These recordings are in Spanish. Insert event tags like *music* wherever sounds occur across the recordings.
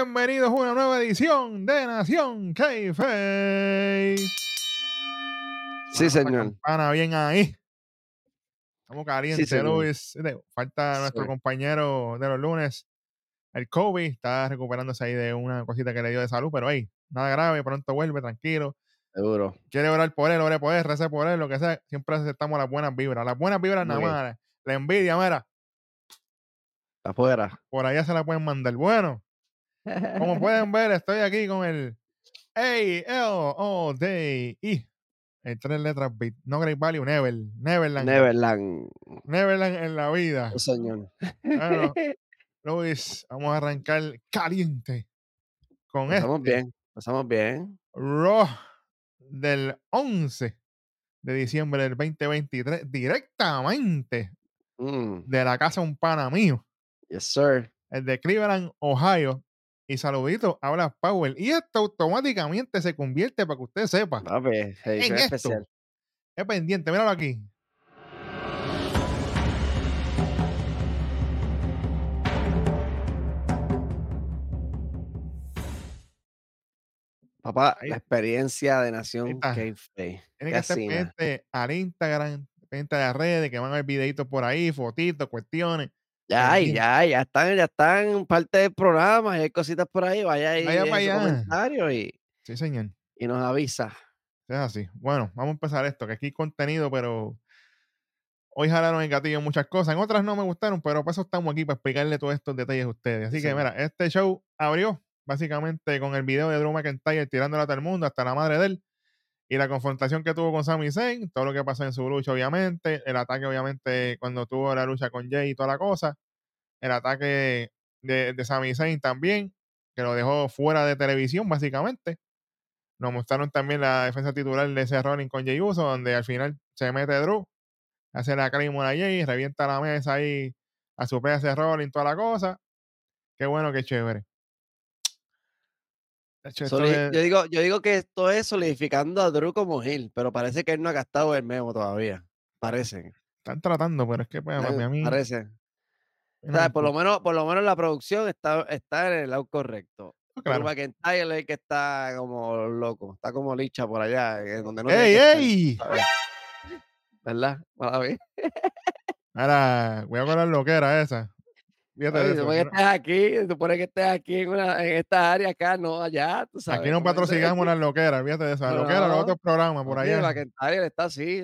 Bienvenidos a una nueva edición de Nación K-Face. Sí, señor. Pana, bien ahí. Estamos calientes, señor. Luis. Falta nuestro Sí. compañero de los lunes, el Kobe. Está recuperándose ahí de una cosita que le dio de salud, pero hey, nada grave, pronto vuelve, tranquilo. Seguro. Quiere orar por él, ore por él, rece por él, lo que sea. Siempre aceptamos las buenas vibras. Las buenas vibras Muy nada más. La envidia, mira, Afuera. por allá se la pueden mandar. Bueno, como *laughs* pueden ver, estoy aquí con el A-L-O-D-I. En tres letras. No Great Value, Never. Neverland. Neverland. Neverland en la vida. Sí, señor. Bueno, *laughs* Luis, vamos a arrancar caliente con Pasamos este bien. Pasamos bien. Raw del 11 de diciembre del 2023, directamente Mm, de la casa un pana mío, Yes, sir. el de Cleveland, Ohio. Y saludito, habla Powell. Y esto automáticamente se convierte, para que usted sepa, Papi, edición esto. especial. es pendiente, míralo aquí. Papá, Ahí- la experiencia de Nación. K-Face. Tiene que estar pendiente al Instagram, pendiente a las redes, que van a ver videitos por ahí, fotitos, cuestiones. Ya ya ya están, ya están parte del programa, y hay cositas por ahí, vaya ahí, Vaya deje pa' su allá. comentario y, Sí, señor. y nos avisa. Es así. Bueno, vamos a empezar esto, que aquí hay contenido, pero hoy jalaron el gatillo en muchas cosas. En otras no me gustaron, pero por eso estamos aquí, para explicarle todos estos detalles a ustedes. Así que, mira, este show abrió básicamente con el video de Drew McIntyre tirándole a todo el mundo, hasta la madre de él, y la confrontación que tuvo con Sami Zayn, todo lo que pasó en su lucha, obviamente, el ataque, obviamente, cuando tuvo la lucha con Jay y toda la cosa, el ataque de, de Sami Zayn también, que lo dejó fuera de televisión, básicamente. Nos mostraron también la defensa titular de ese Rollins con Jey Uso, donde al final se mete Drew, hace la Claymore a Jay, revienta la mesa ahí a su ese Rollins, toda la cosa. Qué bueno, qué chévere. Soli- yo, digo, yo digo que esto es solidificando a Drew como Gil, pero parece que él no ha gastado el memo todavía. Parece. están tratando, pero es que pues, a mí. Parece. O sea, por lo menos, por lo menos la producción está, está en el lado correcto. Claro. McIntyre es el que está como loco, está como licha por allá, donde no ¡Ey, estar, ey! ¿Verdad? Ahora, voy a con lo que era esa. Fíjate Oye, eso, que aquí no- estés aquí, se supone que estés aquí en, una, en esta área acá, no allá, tú sabes. Aquí no patrocinamos las loqueras, fíjate de eso. Las loqueras, los No. otros programas por allá. McIntyre está así.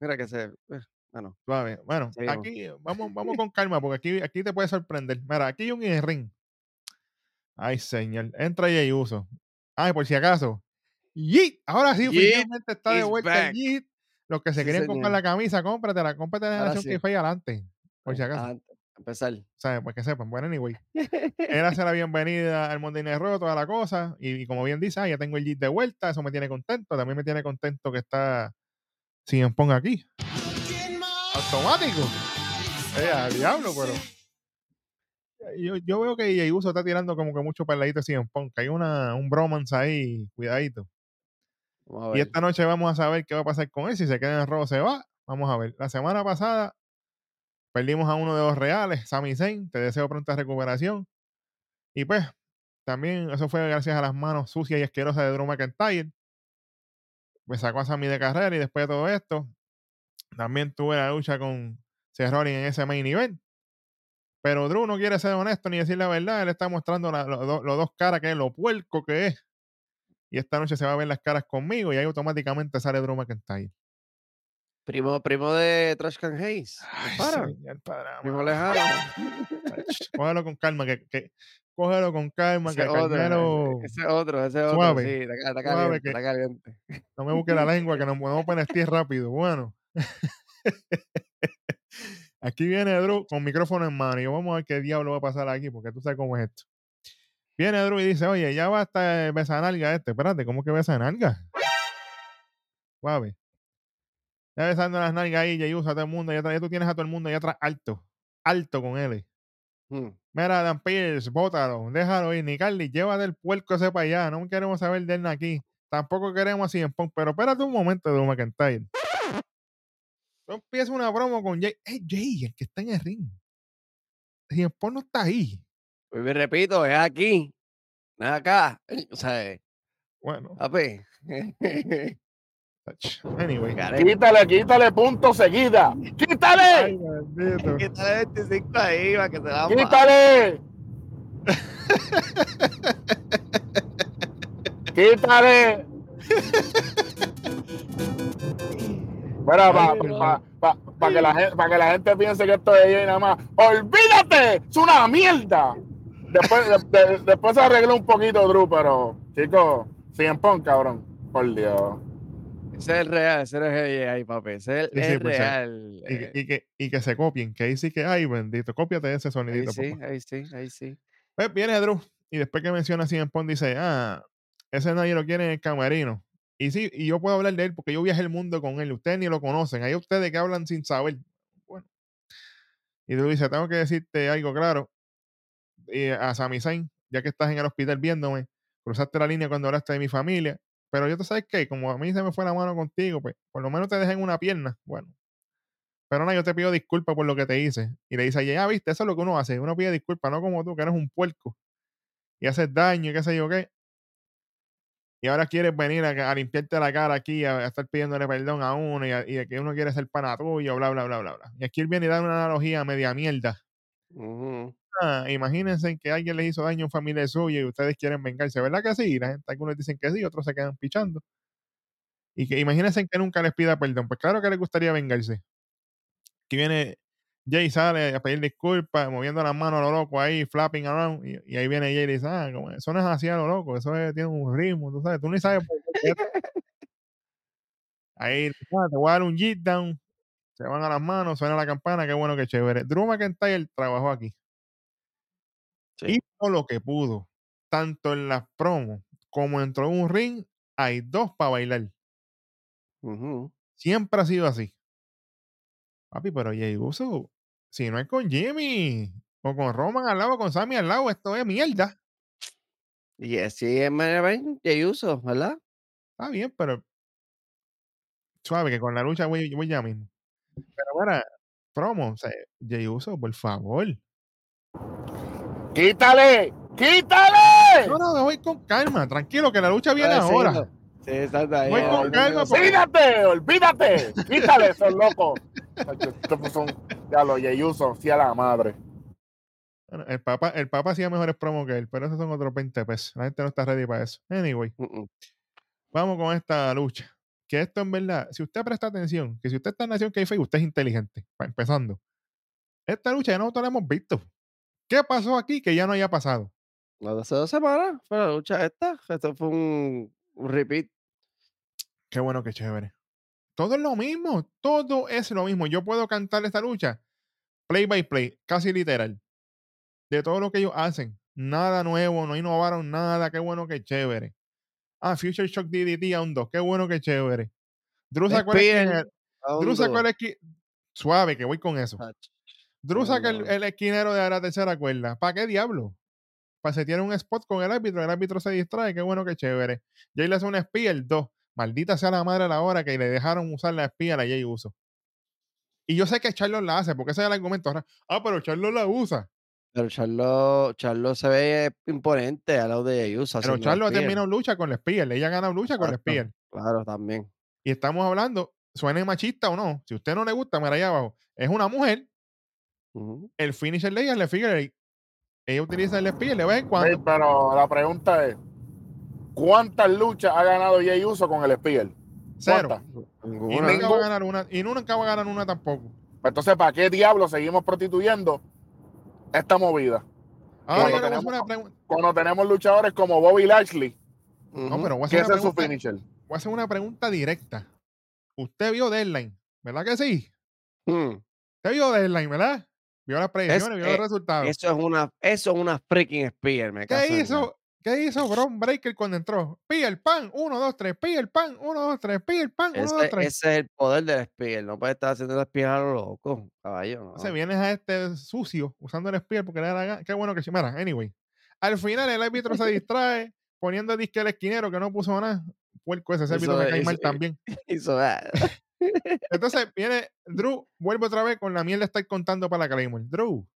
Mira que se. eh, Bueno, Suave. Bueno, Seguimos. aquí vamos, vamos con calma, porque aquí, aquí te puede sorprender. Mira, aquí hay un ring. Ay, señor. Entra Jey Uso. Ay, por si acaso. Yeet. Ahora sí, Yeet oficialmente está de vuelta Yeet. Los que se Sí, querían comprar señor. la camisa, cómpratela, cómprate la Ahora nación sí. que fue adelante. Por si acaso. A empezar. ¿Sabes? Pues que sepan. Bueno, anyway. Él hace la bienvenida al Monday Night Raw, toda la cosa. Y, y como bien dice, ah, ya tengo el Jeep de vuelta. Eso me tiene contento. También me tiene contento que está sin ponga aquí. Automático. Eh, al diablo, pero. Yo, yo veo que Jey Uso está tirando como que mucho peladito sin Punk. Hay una, un bromance ahí, cuidadito. A Y esta noche vamos a saber qué va a pasar con él. Si se queda en Raw, se va. Vamos a ver. La semana pasada perdimos a uno de los reales, Sami Zayn. Te deseo pronta recuperación. Y pues, también eso fue gracias a las manos sucias y asquerosas de Drew McIntyre. Me sacó a Sami de carrera y después de todo esto, también tuve la lucha con Seth en ese main event. Pero Drew no quiere ser honesto ni decir la verdad. Él está mostrando la- lo- lo- los dos caras que es, lo puerco que es. Y esta noche se va a ver las caras conmigo y ahí automáticamente sale Drew McIntyre. Primo, primo de Trash Can Hayes. Ay, para. señor Primo lejano. Cógelo con calma, que, que- cógelo con calma, Ese que otro, Carmelo ese otro, ese otro. Suave, Sí, está, está suave caliente, que- está caliente. no me busque la lengua, que nos podemos penetrar rápido. Bueno. *laughs* Aquí viene Drew con micrófono en mano y yo, vamos a ver qué diablo va a pasar aquí, porque tú sabes cómo es esto. Viene Drew y dice, oye, ya basta el besanalga este. Espérate, ¿cómo que besanalga? Suave. Ya besando las nalgas ahí, ya usa a todo el mundo, ya, ya tú tienes a todo el mundo, ya atrás alto, alto con él. Hmm. Mira, Dan Pierce, bótalo, déjalo ir. Ni Carly, llévate el puerco ese para allá. No queremos saber de él aquí. Tampoco queremos así en Punk. Pero espérate un momento, Drew McIntyre. Tú empiezas una promo con Jay. Es Jay, el que está en el ring. CM Punk no está ahí. Pues me repito, es aquí. ven acá. O sea, Bueno, papi. ach, *laughs* anyway. Quítale, quítale punto seguida. ¡Quítale! Quítale 25 ahí para que se la ¡Quítale! *laughs* ¡Quítale! Mira, para que la gente, pa que la gente piense que esto es ella y nada más. ¡Olvídate! ¡Es una mierda! Después, de- de- después se arregló un poquito, Drew, pero, chicos, siguen pon, cabrón. Por Dios. Ese es el real, ese es el ahí, papi. Ese es el, Sí, sí, pues, sí. real. Y, que- eh, y que, y que se copien, que ahí sí que, ay, bendito, cópiate ese ahí sonidito. sí, papá. ahí sí, ahí sí. Pues viene Drew y después que menciona así en Pond dice, ah, ese nadie lo quiere en el camerino. Y sí, y yo puedo hablar de él porque yo viajé el mundo con él. Ustedes ni lo conocen. Hay ustedes que hablan sin saber. Bueno. Y Drew dice, tengo que decirte algo claro. Y a Sami Zayn, ya que estás en el hospital viéndome, cruzaste la línea cuando hablaste de mi familia. Pero yo te sabes que, como a mí se me fue la mano contigo, pues por lo menos te dejé en una pierna. Bueno. Pero no, yo te pido disculpas por lo que te hice. Y le dice, ya viste, eso es lo que uno hace. Uno pide disculpas, no como tú, que eres un puerco. Y haces daño y qué sé yo qué. Y ahora quieres venir a, limpiarte la cara aquí, a, estar pidiéndole perdón a uno y, que uno quiere ser pana tuyo, bla, bla, bla, bla, bla. Y aquí él viene y da una analogía media mierda. Ujú. Ah, imagínense que alguien les hizo daño a un familiar suyo y ustedes quieren vengarse, ¿verdad que sí? La gente, algunos dicen que sí, otros se quedan pichando. Y que imagínense que nunca les pida perdón. Pues claro que les gustaría vengarse. Aquí viene Jay sale a pedir disculpas, moviendo las manos a lo loco ahí, flapping around. Y, ahí viene Jay y dice, ah, eso no es así a lo loco, eso es- tiene un ritmo, tú sabes, tú ni sabes por qué. Ahí, ah, te voy a dar un jit down. Se van a las manos, suena la campana, qué bueno, qué chévere. Drew McIntyre trabajó aquí. Sí. Hizo lo que pudo. Tanto en las promos como dentro de un ring, hay dos para bailar. Siempre ha sido así. Papi, pero Jay Uso, si no es con Jimmy o con Roman al lado, o con Sammy al lado, esto es mierda. Y así es que uso, ¿verdad? Está bien, pero suave, que con la lucha voy, voy ya mismo. Pero bueno, promo, o sea, Jay Uso, por favor. ¡Quítale! ¡Quítale! No, no, voy con calma, tranquilo, que la lucha viene Ah, sí, ahora. no. Sí, exacto. ahí, Voy con calma, ¡Olvídate! ¡Olvídate! ¡Quítale, son locos! Estos son, ya lo Yeyuso, sí a la madre. Bueno, el Papa, el Papa hacía mejores promos que él, pero esos son otros 20 pesos. La gente no está ready para eso. Anyway, vamos con esta lucha. Que esto en verdad, si usted presta atención, que si usted está en Nación Kayfabe, usted es inteligente, empezando. Esta lucha ya nosotros la hemos visto. ¿Qué pasó aquí que ya no haya pasado? La de hace dos semanas fue la lucha esta. Esto fue un, un repeat. Qué bueno, qué chévere. Todo es lo mismo, todo es lo mismo. Yo puedo cantar esta lucha play by play, casi literal. De todo lo que ellos hacen. Nada nuevo, no innovaron nada. Qué bueno, qué chévere. Ah, Future Shock DDT a un 2. Qué bueno, qué chévere. Drew sacó dos. el esqui- Suave, que voy con eso. Drew saca el, el esquinero de la tercera cuerda. ¿Para qué diablo? Para se tiene un spot con el árbitro. El árbitro se distrae. Qué bueno, qué chévere. Jay le hace una espía, el 2. Maldita sea la madre a la hora que le dejaron usar la espía a la Jay Uso. Y yo sé que Charlos la hace, porque ese es el argumento. ahora. Ah, pero Charlos la usa. Pero Charlo, Charlo se ve imponente al lado de Yusa. Pero Charlos ha terminado lucha con la espía. Ella gana lucha con la espía. Claro, también. Y estamos hablando, suene machista o no. Si a usted no le gusta, mira allá abajo. Es una mujer. El finisher de ella es el figure. Ella utiliza el espía de vez en Sí, cuando. pero la pregunta es: ¿cuántas luchas ha ganado Jey Uso con el Spear? Cero. ¿Cuántas? Y Ninguna. nunca va a ganar una. Y nunca va a ganar una tampoco. Entonces, ¿para qué diablos seguimos prostituyendo esta movida? Ahora Cuando tenemos- una pregunta. Cuando tenemos luchadores como Bobby Lashley, No, pero voy a hacer, es su finisher. voy a hacer una pregunta directa. Usted vio Deadline, ¿verdad que sí? Mm. Usted vio Deadline, ¿verdad? Vio las predicciones, vio los eh, resultados. Eso es una, eso es una freaking spear, me ¿Qué hizo? ¿Qué hizo Bron Breaker cuando entró? Pilla el pan, 1, 2, 3, pilla el pan, 1, 2, 3, pilla el pan, 1, Ese, 2, 3. ese es el poder del spear. No puede estar haciendo el spear a lo loco, caballo. No. Entonces vienes a este sucio usando el spear porque le da la gana. Qué bueno que sí. Mira, anyway. Al final el árbitro se *laughs* distrae poniendo disque al esquinero que no puso nada. Puerco ese, ese árbitro me cae mal también. *laughs* Hizo, ah, Entonces viene Drew, vuelve otra vez con la mierda estar contando para la Claymore. Drew,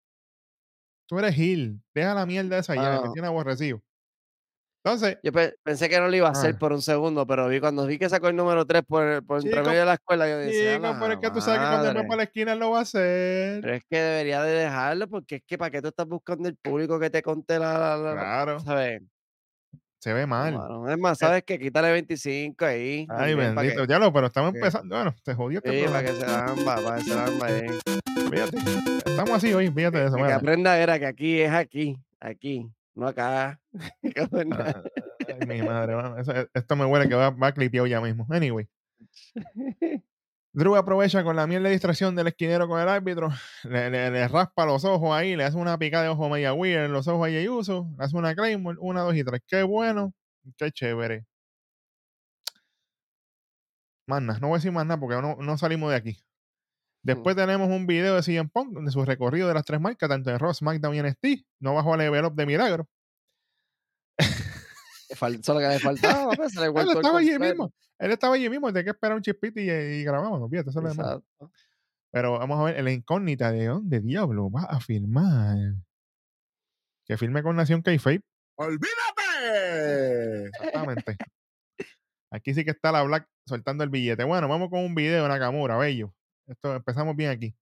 tú eres Hill, deja la mierda esa ya, Ah. tiene aborrecido. Entonces, Yo pe- pensé que no lo iba a hacer Ah. por un segundo, pero vi cuando vi que sacó el número 3 por, por entre Chico, medio de la escuela, yo decía, chico, "A pero es que tú sabes que cuando va madre". para la esquina lo va a hacer. Pero es que debería de dejarlo, porque es que para qué tú estás buscando el público que te conté la, la, la- la- Claro, ¿sabes? Se ve mal. mano. Es más, ¿sabes qué? Quítale 25 ahí. Ay, bendito. que, Ya lo, pero estamos que- empezando. Bueno, se jodió este sí, para que se la amba, para que se la amba ahí. Fíjate. Estamos así hoy, fíjate de eso. Que mira. aprenda era que aquí es aquí, aquí, no acá. *laughs* Ah, Ay, mi madre, mano, eso- esto me huele que va, va clipeado ya mismo. Anyway. *laughs* Drew aprovecha con la miel de distracción del esquinero con el árbitro, *sighs* le, le- le raspa los ojos ahí, le hace una picada de ojo media weird en los ojos a Jey Uso, le hace una Claymore, una, dos y tres. Qué bueno, qué chévere. Más no voy a decir más nada porque no, no salimos de aquí. Después tenemos un video de CM Punk de su recorrido de las tres marcas, tanto en Ross, SmackDown y NXT. No bajó a level up de milagro. Le fal- Eso es lo que le faltaba, pues, se le *laughs* Él estaba allí mismo. Él estaba allí mismo. Hay que esperar un chispito y, y grabamos. Fíjate, eso lo menos. Exacto. Pero vamos a ver, la incógnita de dónde diablo va a filmar. Que filme con Nación K-Fape. ¡Olvídate! Exactamente. *laughs* aquí sí que está la Black soltando el billete. Bueno, vamos con un video de Nakamura, bello. Esto empezamos bien aquí.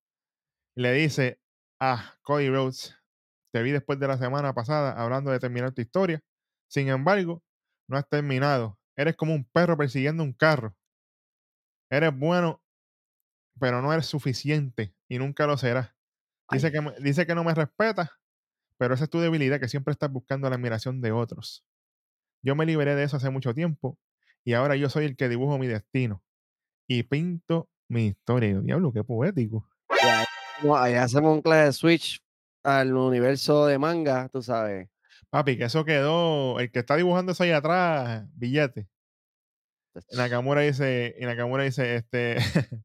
Le dice a Cody Rhodes, te vi después de la semana pasada hablando de terminar tu historia. Sin embargo, no has terminado. Eres como un perro persiguiendo un carro. Eres bueno, pero no eres suficiente y nunca lo serás. Dice que, dice que no me respetas, pero esa es tu debilidad, que siempre estás buscando la admiración de otros. Yo me liberé de eso hace mucho tiempo y ahora yo soy el que dibujo mi destino y pinto mi historia. Diablo, qué poético. Y ahí, no, ahí hacemos un clase de switch al universo de manga, tú sabes. Papi, que eso quedó. El que está dibujando eso ahí atrás, billete. Nakamura dice, y Nakamura dice, este, *laughs*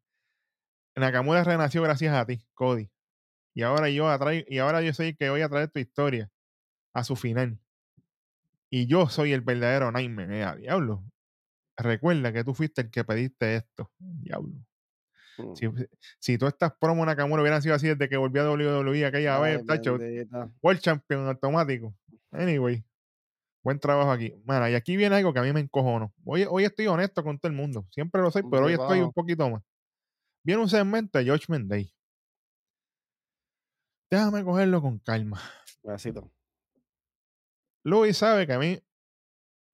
Nakamura renació gracias a ti, Cody. Y ahora yo atraigo, y ahora yo soy el que voy a traer tu historia a su final. Y yo soy el verdadero Nightmare, eh, diablo. Recuerda que tú fuiste el que pediste esto, diablo. Mm. Si, si todas estas promos Nakamura hubieran sido así desde que volvió a WWE aquella Ay, vez, tacho. World Champion automático. Anyway, buen trabajo aquí. Bueno, y aquí viene algo que a mí me encojono. Hoy, hoy estoy honesto con todo el mundo. Siempre lo soy, pero hoy estoy un poquito más. Viene un segmento de Judgment Day. Déjame cogerlo con calma. Besito. Luis sabe que a mí,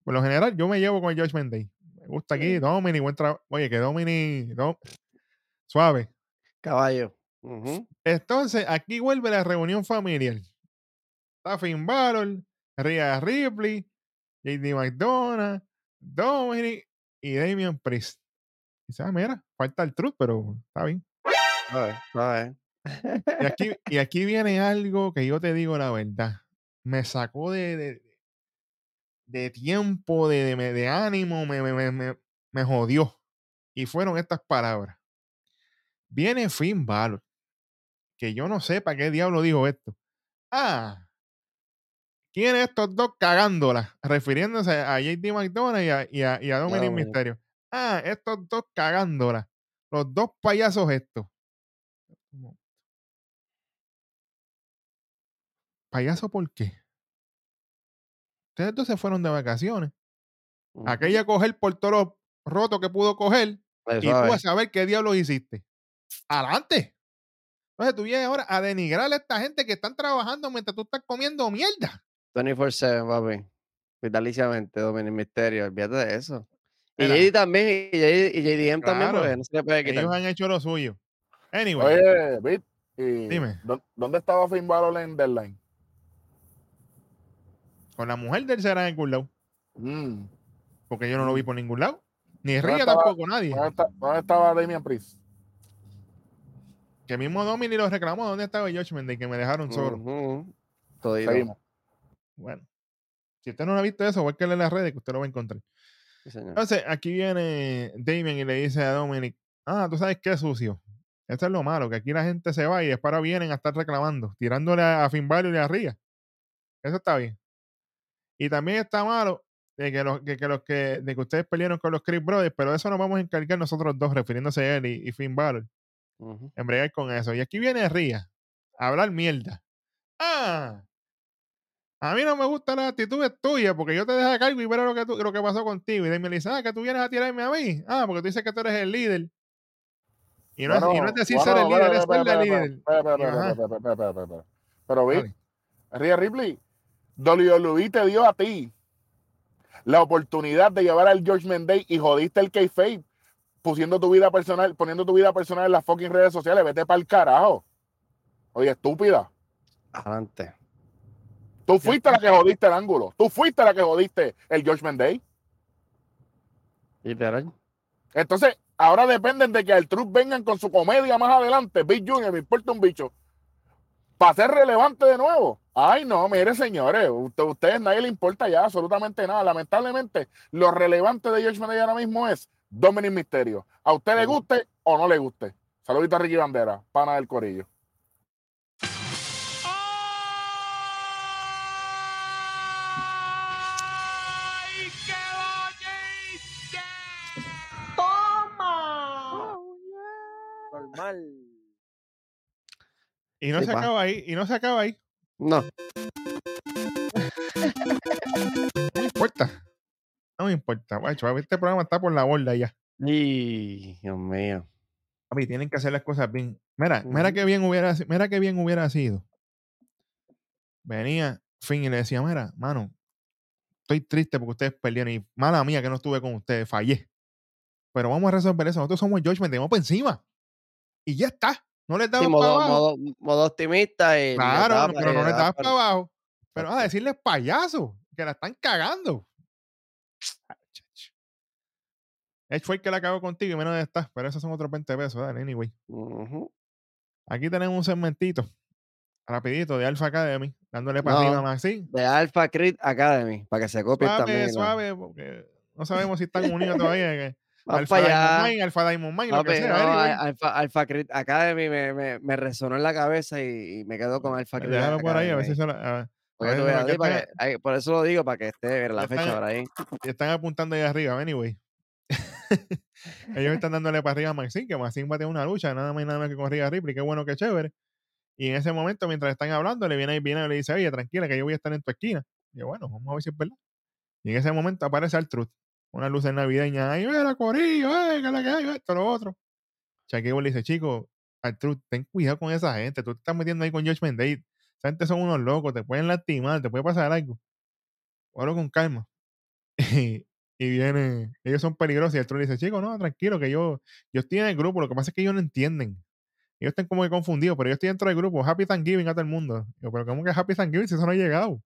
por lo general, yo me llevo con el Judgment Day. Me gusta aquí. Domini, buen trabajo. Oye, que Domini, Dom- suave. Caballo. Entonces, aquí vuelve la reunión familiar. Está Finn Balor, Rhea Ripley, JD McDonough, Dominic y Damian Priest. Dice, ah, mira, falta el truth, pero está bien. A ver, a ver. Y *laughs* aquí, y aquí viene algo que yo te digo la verdad. Me sacó de, de, de tiempo, de, de, de ánimo, me, me, me, me- me jodió. Y fueron estas palabras. Viene Finn Balor, que yo no sé para qué diablo dijo esto. Ah, ¿quién es estos dos cagándola? Refiriéndose a JD McDonough y a, y a, y a Dominic. Mysterio. Ah, estos dos cagándola. Los dos payasos estos. ¿Payaso por qué? Ustedes dos se fueron de vacaciones. Aquella coger por todos los rotos que pudo coger Eso, y tú a saber qué diablos hiciste. Adelante. Entonces tú vienes ahora a denigrar a esta gente que están trabajando mientras tú estás comiendo mierda. 24-7, papi. Vitaliciamente, Dominic Misterio. Olvídate de eso. Y. JD también, y, JD, y JDM también, Claro. porque no se le puede quitar. Ellos han hecho lo suyo. Anyway, Oye, Bit, y Dime. ¿dó- ¿dónde estaba Finn Balor en Deadline? con la mujer del será en algún lado. Mm. Porque yo no lo vi por ningún lado. Ni ¿Dónde Ría tampoco, nadie. ¿Dónde, está- dónde estaba Damian Priest? Que mismo Domini lo reclamó. ¿Dónde estaba el Judgment Day? Que me dejaron solo. Ujú. Todito. Seguimos. Bueno. Si usted no lo ha visto eso, búsquele en las redes que usted lo va a encontrar. Sí, señor. Entonces, aquí viene Damien y le dice a Dominic, ah, tú sabes qué sucio. Esto es lo malo, que aquí la gente se va y después ahora vienen a estar reclamando, tirándole a, Finn Balor y a Ría. Eso está bien. Y también está malo de que los que, que los que, de que ustedes pelearon con los Chris Brothers, pero de eso nos vamos a encargar nosotros dos, refiriéndose a él y, y Finn Balor, En bregar con eso. Y aquí viene Ría a hablar mierda. Ah, A mí no me gustan las actitudes tuyas porque yo te dejé a cargo y ver lo que, tú- lo que pasó contigo. Y Damian le dice, ah, que tú vienes a tirarme a mí. Ah, porque tú dices que tú eres el líder. Y no, es, y no es decir ser el líder, es ser el líder. Pero vi. Rhea Ripley, WWE te dio a ti la oportunidad de llevar al Judgment Day y jodiste el kayfabe pusiendo tu vida personal, poniendo tu vida personal en las fucking redes sociales. Vete para el carajo. Oye, estúpida. Adelante. Tú fuiste la que jodiste el ángulo. Tú fuiste la que jodiste el Judgment Day. Literal. Entonces, ahora dependen de que el Truth vengan con su comedia más adelante. Big Junior, me importa un bicho. Para ser relevante de nuevo. Ay, no, mire, señores, usted, ustedes nadie le importa ya absolutamente nada. Lamentablemente, lo relevante de Judgment Day ahora mismo es Dominic Misterio. A usted le guste o no le guste. Saludito a Ricky Bandera, pana del corillo. Normal. Y no Sí, se pa. acaba ahí. Y no se acaba ahí. No. *laughs* No importa. No me importa. Guacho, este programa está por la borda ya. Y Dios mío. Papi, tienen que hacer las cosas bien. Mira, mira qué bien hubiera, mira qué bien hubiera sido. Venía Finn y le decía, mira, mano, estoy triste porque ustedes perdieron y mala mía que no estuve con ustedes, fallé. Pero vamos a resolver eso. Nosotros somos Judgment, vamos por encima. Y ya está. No Sí, damos para modo, abajo. modo, modo optimista y le claro, no- pero no le pa- para abajo. Pero a Exacto. decirles payaso, que la están cagando. Chacho. Edge fue el que la cagó contigo y menos está. Pero esos son otros 20 pesos, dale, anyway. Aquí tenemos un segmentito rapidito de Alpha Academy, dándole para No. arriba a Maxine. De Alpha Creed Academy, para que se copien Suave, también. ¿no? suave, porque no sabemos si están unidos todavía. que *laughs* Alpha Diamond. Mine, Alpha Diamond Mine, lo que Papi, sea. no, anyway. Al- Alpha, Alpha Creed Academy me, me, me resonó en la cabeza y, y me quedo con Alpha Creed Déjalo por ahí, a ver si Academy. se lo- a- Porque tú veas, para están- que- ay, por eso lo digo, para que esté la fecha están- por ahí. y están apuntando ahí arriba, anyway. *laughs* Ellos están dándole para arriba a Maxine, que Maxine va a tener una lucha, nada más y nada más que con Rhea Ripley, qué bueno, qué chévere. Y en ese momento, mientras están hablando, le viene ahí viene y le dice, oye, tranquila, que yo voy a estar en tu esquina. Y yo, bueno, vamos a ver si es verdad. Y en ese momento aparece el Truth, una luz navideña, ay, mira, Corillo, eh, que la que hay, esto, lo otro. Shaquille le dice, chico, Truth, ten cuidado con esa gente, tú te estás metiendo ahí con Judgment Day. Esa gente son unos locos, te pueden lastimar, te puede pasar algo. Hablo con calma. *laughs* y, y viene, ellos son peligrosos y el le dice, chico, no, tranquilo, que yo, yo estoy en el grupo, lo que pasa es que ellos no entienden. Ellos están como que confundidos, pero yo estoy dentro del grupo. Happy Thanksgiving a todo el mundo. Yo, pero ¿cómo que Happy Thanksgiving si eso no ha llegado?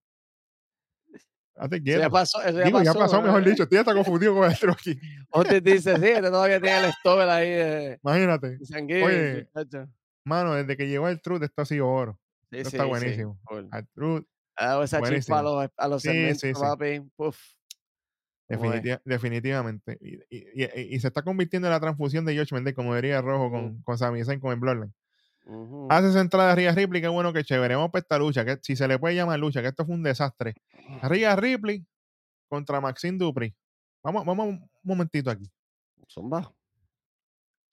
Hazte quieto. ya pasó, eso ya Digo, pasó. ya pasó, mejor dicho. Estoy hasta confundido con el Trucky. *laughs* Otis dice, sí, este todavía tiene el stopper ahí de, Imagínate. de Oye. Mano, desde que llegó el Truth, esto ha sido oro. Sí, sí, está buenísimo. Al Truth, dado esa chispa a los, a los definitivamente. Y, y- y- y se está convirtiendo en la transfusión de Judgment Day, como diría Rojo con, con Sami Zayn con el Bloodline. Ujú. Hace esa entrada a Rhea Ripley, qué bueno que chévere. Vamos para esta lucha, que si se le puede llamar lucha, que esto fue un desastre. Rhea Ripley contra Maxine Dupri. Vamos, vamos un momentito aquí. Zumba.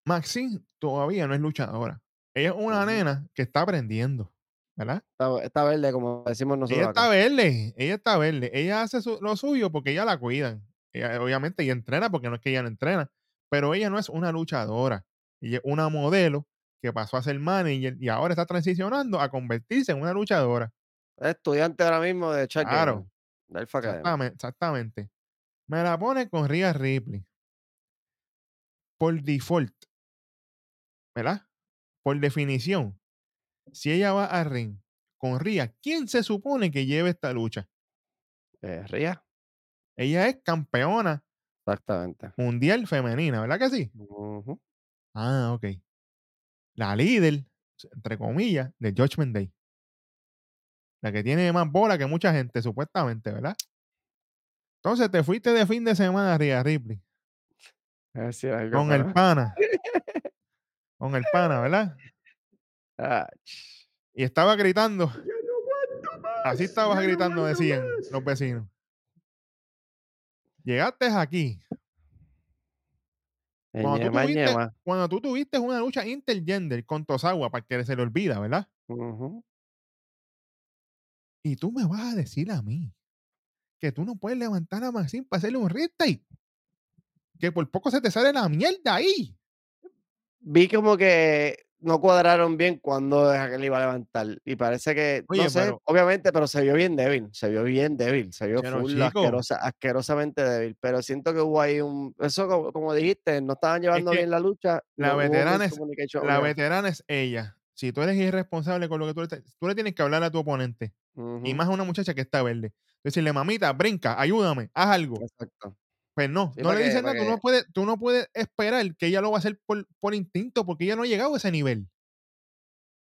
Maxine todavía no es luchadora. Ella es una nena que está aprendiendo, ¿verdad? Está, está verde, como decimos nosotros. Ella está verde, ella está verde. Ella hace su- lo suyo porque ella la cuidan. Ella, obviamente ella entrena porque no es que ella no entrena, pero ella no es una luchadora. Ella es una modelo que pasó a ser manager y ahora está transicionando a convertirse en una luchadora. Es estudiante ahora mismo de Chuck Claro. De Alpha. Exactamente, exactamente. Me la pone con Rhea Ripley. Por default. ¿Verdad? Por definición. Si ella va a ring con Rhea, ¿quién se supone que lleve esta lucha? Eh, Ría. Ella es campeona Exactamente. mundial femenina, ¿verdad que sí? Ah, ok. La líder, entre comillas, de Judgment Day. La que tiene más bola que mucha gente, supuestamente, ¿verdad? Entonces te fuiste de fin de semana, Rhea Ripley, con el pana. *laughs* con el pana, ¿verdad? Ah, Y estaba gritando. Así estabas gritando, decían los vecinos. Llegaste aquí. Cuando tú, tuviste, ñema. cuando tú tuviste una lucha intergender con Tosawa, para que se le olvida, ¿verdad? Y tú me vas a decir a mí que tú no puedes levantar a Maxine para hacerle un restyle. Que por poco se te sale la mierda ahí. Vi como que no cuadraron bien cuando él iba a levantar. Y parece que, Oye, no sé, pero- obviamente, pero se vio bien débil. Se vio bien débil. Se vio full asquerosa- asquerosamente débil. Pero siento que hubo ahí un. Eso, como, como dijiste, no estaban llevando que bien la lucha. la veterana es- La veterana es ella. Si tú eres irresponsable con lo que tú le, tú le tienes que hablar a tu oponente. Y más a una muchacha que está verde. Decirle, mamita, brinca, ayúdame, haz algo. Exacto. Pues no, Sí, no le pa' nada. Tú no, puedes, tú no puedes esperar que ella lo va a hacer por, por instinto porque ella no ha llegado a ese nivel.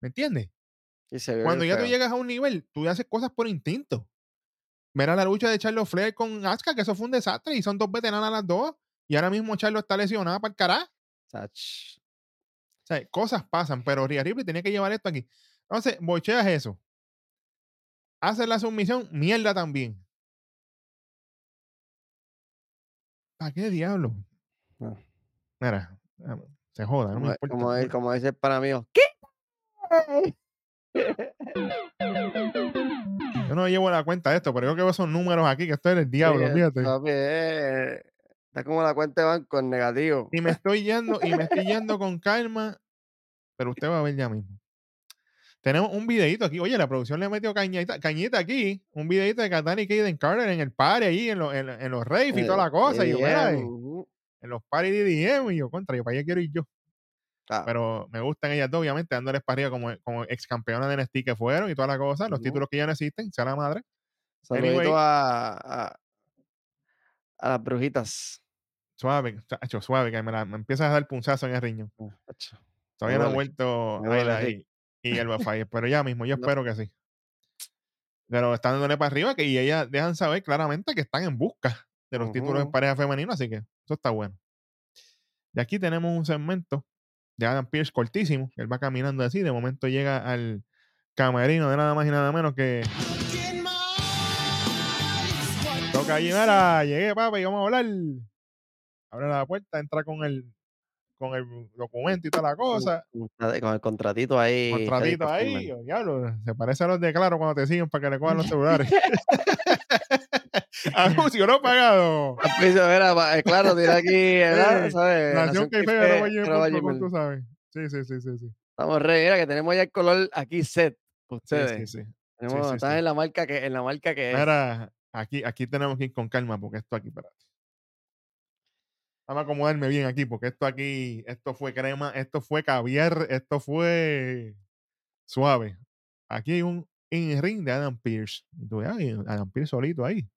¿Me entiendes? Cuando ya tú llegas a un nivel, tú haces cosas por instinto. Mira la lucha de Charlo Flair con Asuka, que eso fue un desastre y son dos veteranas las dos. Y ahora mismo Charlo está lesionada para el carajo. O sea, cosas pasan, pero Rhea Ripley tenía que llevar esto aquí. Entonces, bocheas eso. Haces la sumisión, mierda también. ¿Para qué diablo? Ah. Mira, ah, se joda, no me Como, importa. como, es- como dice el pana mío. ¿Qué? Yo no llevo la cuenta de esto, pero yo que veo esos números aquí, que esto es el diablo, Sí, fíjate. papi, eh, Está como la cuenta de banco en negativo. Y me estoy yendo, y me estoy *laughs* yendo con calma, pero usted va a ver ya mismo. Tenemos un videito aquí. Oye, la producción le metió cañita, cañita aquí. Un videito de Katana y Kaden Carter en el party ahí, en, los- en, en los raves y toda la cosa. Y yo, mira, EDM, eh, ujú. en los party de DDM. Y yo, contra, yo para allá quiero ir yo. Ah, Pero me gustan ellas dos, obviamente, dándoles para arriba como, como ex campeonas de NXT que fueron y toda la cosa. Los títulos que ya no existen, sea la madre. saludito anyway. a, a, a las brujitas. Suave, chacho, suave, que me, la, me empiezas a dar punzazo en el riñón. Todavía no ha duele, vuelto Ayla Rick. Y, el Bafalle, pero ya mismo, yo espero que sí. Pero están dándole para arriba que y ellas dejan saber claramente que están en busca de los títulos en pareja femenina, así que eso está bueno. Y aquí tenemos un segmento de Adam Pierce cortísimo, él va caminando así, de momento llega al camerino de nada más y nada menos que toca allí, mira, llegué papá y vamos a hablar. Abre la puerta, entra con el con el documento y toda la cosa. Con el contratito ahí. contratito ahí, oh, diablo, se parece a los de Claro cuando te siguen para que le cojan los *laughs* celulares. *laughs* Anuncio no pagado. Auspicio, mira, pa- eh, claro, tiene aquí, ¿verdad? Eh, ¿sabes? Nación que gmail. tú sabes. Sí, sí, sí, sí, sí. Estamos ready, mira que tenemos ya el color aquí set. Sí, Ustedes. sí, sí. Tenemos, sí, están sí. en la marca que, en la marca que es. Mira, aquí, aquí tenemos que ir con calma porque esto aquí, espérate. Vamos a acomodarme bien aquí porque esto aquí, esto fue crema, esto fue caviar, esto fue suave. Aquí hay un in-ring de Adam Pierce. Adam Pierce solito ahí.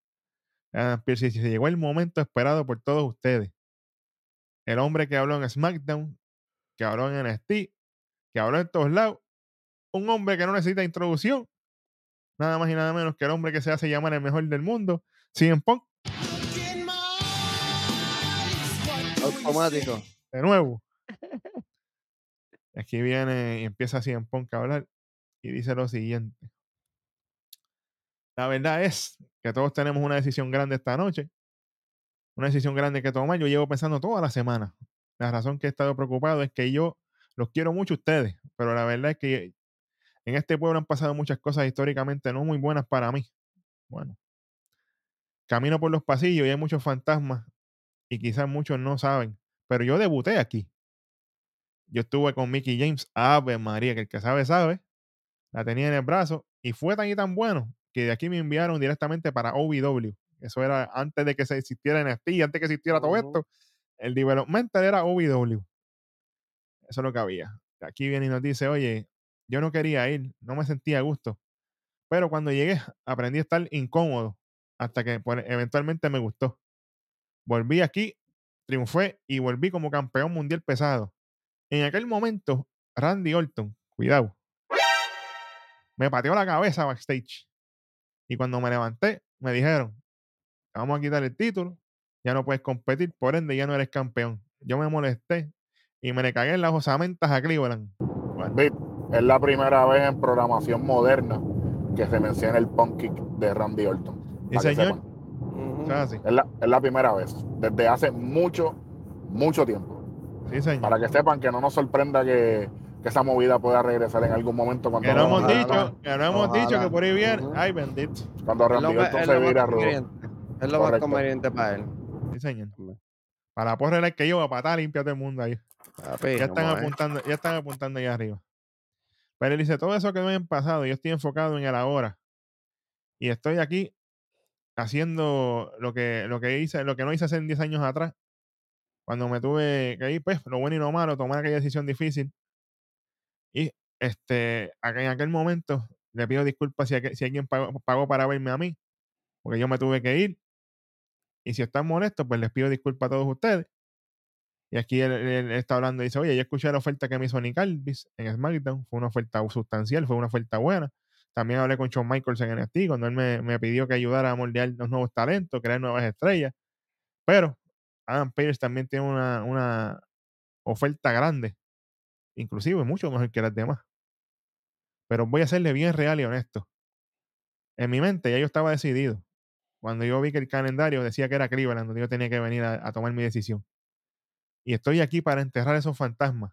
Adam Pierce se llegó el momento esperado por todos ustedes. El hombre que habló en SmackDown, que habló en NXT, que habló en todos lados. Un hombre que no necesita introducción. Nada más y nada menos que el hombre que se hace llamar el mejor del mundo. CM Punk, Automático. de nuevo. *laughs* Aquí viene y empieza CM Punk a hablar y dice lo siguiente. La verdad es que todos tenemos una decisión grande esta noche. Una decisión grande que tomar. Yo llevo pensando toda la semana. La razón que he estado preocupado es que yo los quiero mucho a ustedes, pero la verdad es que en este pueblo han pasado muchas cosas históricamente no muy buenas para mí. Bueno, camino por los pasillos y hay muchos fantasmas y quizás muchos no saben, pero yo debuté aquí. Yo estuve con Mickey James, Ave María, que el que sabe, sabe. La tenía en el brazo y fue tan y tan bueno que de aquí me enviaron directamente para OVW. Eso era antes de que se existiera NXT, antes que existiera todo esto. El developmental era OVW. Eso es lo que había. Aquí viene y nos dice, oye, yo no quería ir, no me sentía a gusto. Pero cuando llegué, aprendí a estar incómodo hasta que pues, eventualmente me gustó. Volví aquí, triunfé y volví como campeón mundial pesado. En aquel momento, Randy Orton, cuidado, me pateó la cabeza backstage. Y cuando me levanté, me dijeron, "Te vamos a quitar el título, ya no puedes competir, por ende ya no eres campeón. Yo me molesté y me le cagué en las osamentas a Cleveland. Bueno, es la primera vez en programación moderna que se menciona el punk kick de Randy Orton. y señor, es así. Es la, es la primera vez, desde hace mucho, mucho tiempo. Sí, señor. Para que sepan que no nos sorprenda que que esa movida pueda regresar en algún momento cuando Que lo hemos dicho, que lo hemos dicho que por ahí viene. Ujú. Ay, bendito. cuando Randy Orton se lo más vira. Es lo más conveniente para él. Sí, señor. Para porrer el que yo a patar limpia todo el mundo ahí. Papi, Ya están apuntando, ya están apuntando ahí arriba. Pero él dice, todo eso que me han pasado, yo estoy enfocado en el ahora. Y estoy aquí haciendo lo que, lo que hice, lo que no hice hace 10 años atrás. Cuando me tuve que ir, pues, lo bueno y lo malo, tomar aquella decisión difícil. Y este, en aquel momento le pido disculpas si, si alguien pagó, pagó para verme a mí, porque yo me tuve que ir. Y si están molestos, pues les pido disculpas a todos ustedes. Y aquí él está hablando y dice, oye, yo escuché la oferta que me hizo Nick Aldis en SmackDown. Fue una oferta sustancial, fue una oferta buena. También hablé con Shawn Michaels en NXT cuando él me, me pidió que ayudara a moldear los nuevos talentos, crear nuevas estrellas. Pero Adam Pearce también tiene una, una oferta grande, inclusive mucho mejor que las demás. Pero voy a serle bien real y honesto. En mi mente ya yo estaba decidido. Cuando yo vi que el calendario decía que era Cleveland, donde yo tenía que venir a- a tomar mi decisión. Y estoy aquí para enterrar esos fantasmas.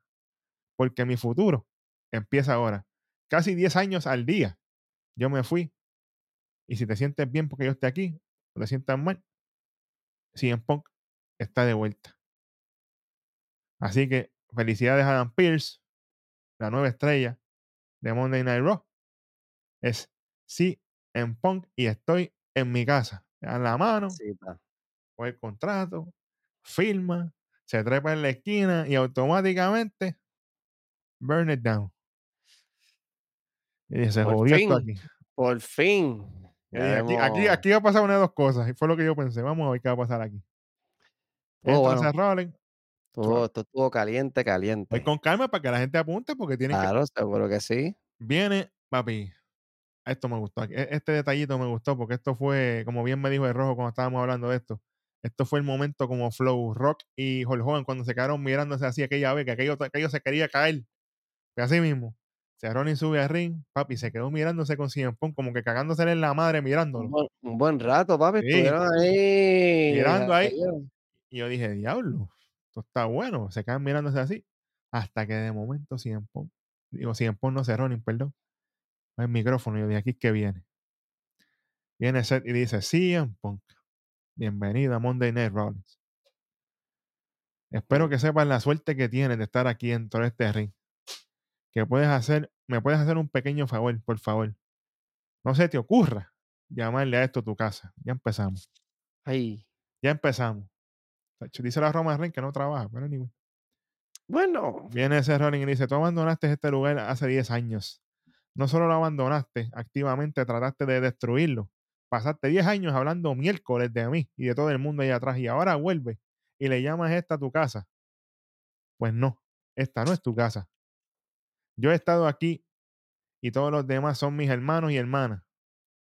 Porque mi futuro empieza ahora. Casi 10 años al día. Yo me fui. Y si te sientes bien porque yo esté aquí, o te sientas mal, CM Punk está de vuelta. Así que felicidades a Adam Pierce, la nueva estrella de Monday Night Raw. Es CM Punk y estoy en mi casa. Dan la mano, Sí, el contrato, firma, se trepa en la esquina y automáticamente burn it down. Y se Por jodió esto fin. aquí. Por fin. Dije, aquí, aquí, va a pasar una de dos cosas. Y fue lo que yo pensé. Vamos a ver qué va a pasar aquí. Estuvo Entra bueno. Estuvo- esto estuvo caliente, caliente. Voy con calma para que la gente apunte porque tienen que... Claro, seguro que sí. Viene, papi. Esto me gustó. e- Este detallito me gustó porque esto fue, como bien me dijo el rojo cuando estábamos hablando de esto, esto fue el momento como Flow, Rock y Hulk Hogan cuando se quedaron mirándose así aquella vez, que aquello, aquello se quería caer. Que así mismo. Se Rollins sube al ring, papi, se quedó mirándose con CM Punk, como que cagándose en la madre mirándolo. Un buen, un buen rato, papi. Sí. Estuvieron ahí. Mirando ahí. Y yo dije, diablo, esto está bueno. Se quedan mirándose así. Hasta que de momento CM Punk, digo, CM Punk no se Rollins, perdón. El micrófono, y yo dije, aquí es que viene. Viene Seth y dice, CM Punk, bienvenido a Monday Night Rollins. Espero que sepas la suerte que tienes de estar aquí dentro de este ring. Que puedes hacer, me puedes hacer un pequeño favor, por favor. No se te ocurra llamarle a esto tu casa. Ya empezamos. Ay. Ya empezamos. Dice la Roma Reigns que no trabaja, pero anyway. Bueno. Viene ese Rollins y dice, tú abandonaste este lugar hace 10 años. No solo lo abandonaste, activamente trataste de destruirlo. Pasaste 10 años hablando miércoles de mí y de todo el mundo ahí atrás y ahora vuelve y le llamas esta tu casa. Pues no, esta no es tu casa. Yo he estado aquí y todos los demás son mis hermanos y hermanas.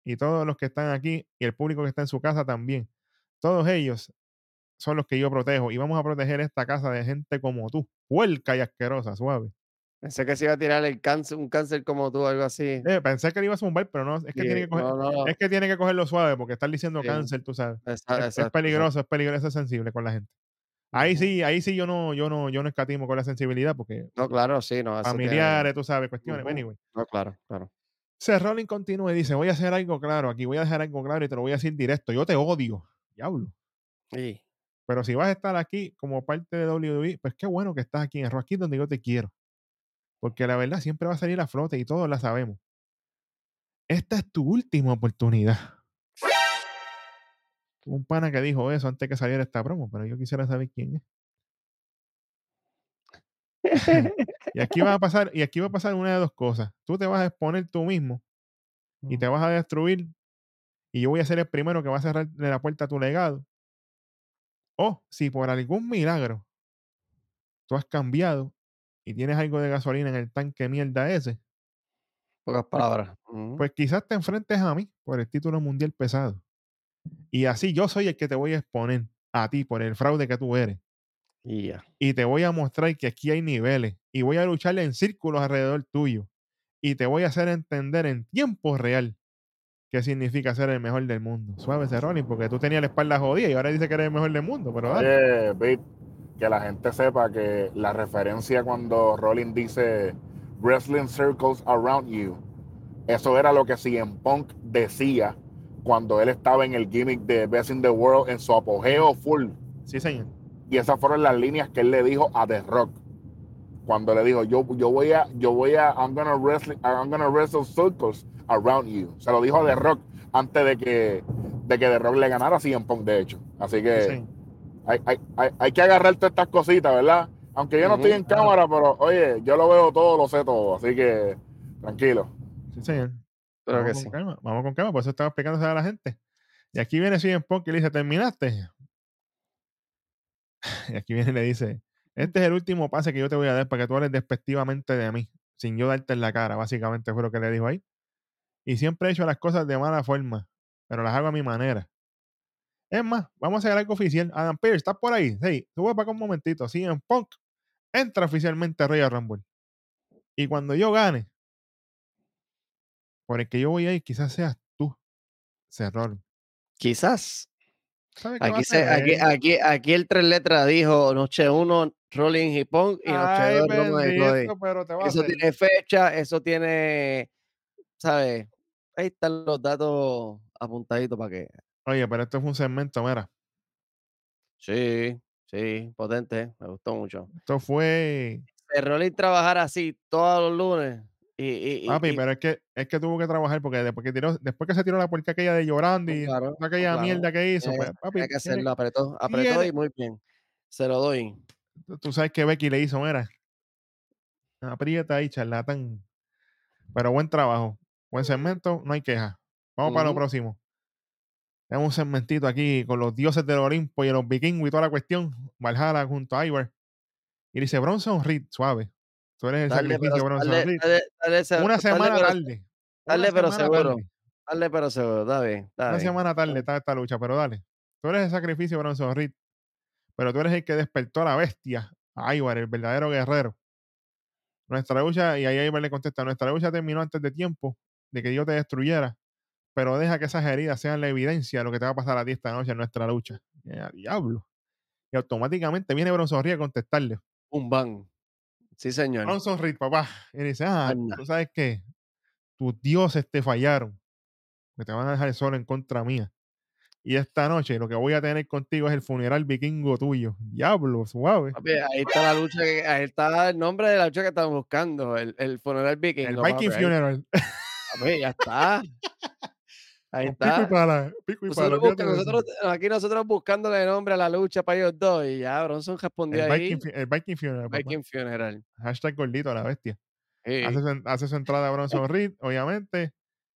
Y todos los que están aquí y el público que está en su casa también. Todos ellos son los que yo protejo y vamos a proteger esta casa de gente como tú, puerca y asquerosa, suave. Pensé que se iba a tirar el cáncer, un cáncer como tú, algo así. Eh, pensé que le iba a zumbar, pero no, es que, Sí, tiene que coger, no, no. es que tiene que cogerlo suave porque estar diciendo Sí. cáncer, tú sabes. Es, es exacto, exacto. peligroso, es peligroso, es sensible con la gente. Ahí sí, ahí sí yo no, yo no, yo no escatimo con la sensibilidad porque No, claro, sí, no. familiares, tú sabes, cuestiones. Ujú. Anyway. No, claro, claro. Seth Rollins continúa y dice, voy a hacer algo claro aquí, voy a dejar algo claro y te lo voy a decir directo. Yo te odio, diablo. Y Pero si vas a estar aquí como parte de WWE, pues qué bueno que estás aquí en Raw, aquí donde yo te quiero. Porque la verdad siempre va a salir a flote y todos la sabemos. Esta es tu última oportunidad. Un pana que dijo eso antes que saliera esta promo, pero yo quisiera saber quién es. *laughs* Y aquí va a pasar, y aquí va a pasar una de dos cosas. Tú te vas a exponer tú mismo y te vas a destruir. Y yo voy a ser el primero que va a cerrar la puerta a tu legado. O si por algún milagro tú has cambiado y tienes algo de gasolina en el tanque mierda ese, Pocas palabras. Ujú. pues quizás te enfrentes a mí por el título mundial pesado. Y así yo soy el que te voy a exponer a ti por el fraude que tú eres. Y ya. Y te voy a mostrar que aquí hay niveles. Y voy a luchar en círculos alrededor tuyo. Y te voy a hacer entender en tiempo real qué significa ser el mejor del mundo. Suave ese Rollins, porque tú tenías la espalda jodida y ahora dice que eres el mejor del mundo. Pero dale. Oye, Pete, que la gente sepa que la referencia cuando Rollins dice wrestling circles around you. Eso era lo que CM Punk decía cuando él estaba en el gimmick de Best in the World en su apogeo full. Sí, señor. Y esas fueron las líneas que él le dijo a The Rock. Cuando le dijo, yo, yo voy a, yo voy a, I'm gonna wrestle, I'm gonna wrestle circles around you. Se lo dijo a The Rock antes de que, de que The Rock le ganara a CM Punk, de hecho. Así que Sí, hay, hay, hay, hay que agarrar todas estas cositas, ¿verdad? Aunque yo no estoy en cámara, pero oye, yo lo veo todo, lo sé todo. Así que tranquilo. sí, señor. Vamos que con sí. calma, vamos con calma, por eso estaba explicándose a la gente. Y aquí viene CM Punk y le dice, ¿terminaste? *laughs* Y aquí viene y le dice, este es el último pase que yo te voy a dar para que tú hables despectivamente de mí, sin yo darte en la cara, básicamente fue lo que le dijo ahí. Y siempre he hecho las cosas de mala forma, pero las hago a mi manera. Es más, vamos a hacer algo oficial. Adam Pearce, ¿estás por ahí? Sí, sube para acá un momentito. CM Punk entra oficialmente a Royal Rumble. Y cuando yo gane, por el que yo voy a ir, quizás seas tú, Cerrón. Quizás. ¿Sabes qué va a Aquí, se, hacer aquí, él? aquí, aquí el tres letras dijo noche uno Rolling y Punk y noche Ay, dos Roma de Eso tiene fecha, eso tiene, ¿sabes? Ahí están los datos apuntaditos para que. Oye, pero esto fue un segmento, mira. Sí, sí, potente, me gustó mucho. Esto fue. El Rolling trabajar así todos los lunes Papi, pero es que, es que tuvo que trabajar porque después que, tiró, después que se tiró la puerca aquella de llorando y claro, aquella claro, mierda que hizo, tiene, pues, papi, tiene que hacerlo, apretó, apretó y muy bien. Se lo doy. tú sabes que Becky le hizo, mira. Aprieta ahí, charlatán. Pero buen trabajo. Buen segmento, no hay queja. Vamos para lo próximo. Tenemos un segmentito aquí con los dioses del Olimpo y los vikingos y toda la cuestión. Valhalla junto a Ivar. Y dice Bronson Reed, suave. Tú eres el Dale, pero, sacrificio, Bronson dale, Una semana pero- tarde. Dale, pero seguro. Dale, pero seguro. Está bien. Una semana tarde está esta lucha, pero dale. Tú eres el sacrificio, Bronson Reed. Pero tú eres el que despertó a la bestia, a Ivar, el verdadero guerrero. Nuestra lucha, y ahí Ivar le contesta, nuestra lucha terminó antes de tiempo de que yo te destruyera, pero deja que esas heridas sean la evidencia de lo que te va a pasar a ti esta noche en nuestra lucha. Y diablo. Y automáticamente viene Bronson Reed a contestarle. Un ban. Sí, señor. Bronson Reed, papá. Y dice, ah, Anda. tú sabes que tus dioses te fallaron, que te van a dejar solo en contra mía. Y esta noche lo que voy a tener contigo es el funeral vikingo tuyo. Diablo, suave. Papi, ahí está la lucha, que, ahí está el nombre de la lucha que estamos buscando, el, el funeral viking. El Viking Funeral. ya está. *laughs* Ahí Con pico y está. pala. Pico y. Nosotros, busca- nosotros- aquí nosotros buscándole nombre a la lucha para ellos dos y ya Bronson respondió El ahí. Viking, el Viking Funeral. Viking Funeral. Hashtag gordito, la bestia. Sí. Hace, su, *laughs* en- hace su entrada a Bronson Reed, obviamente.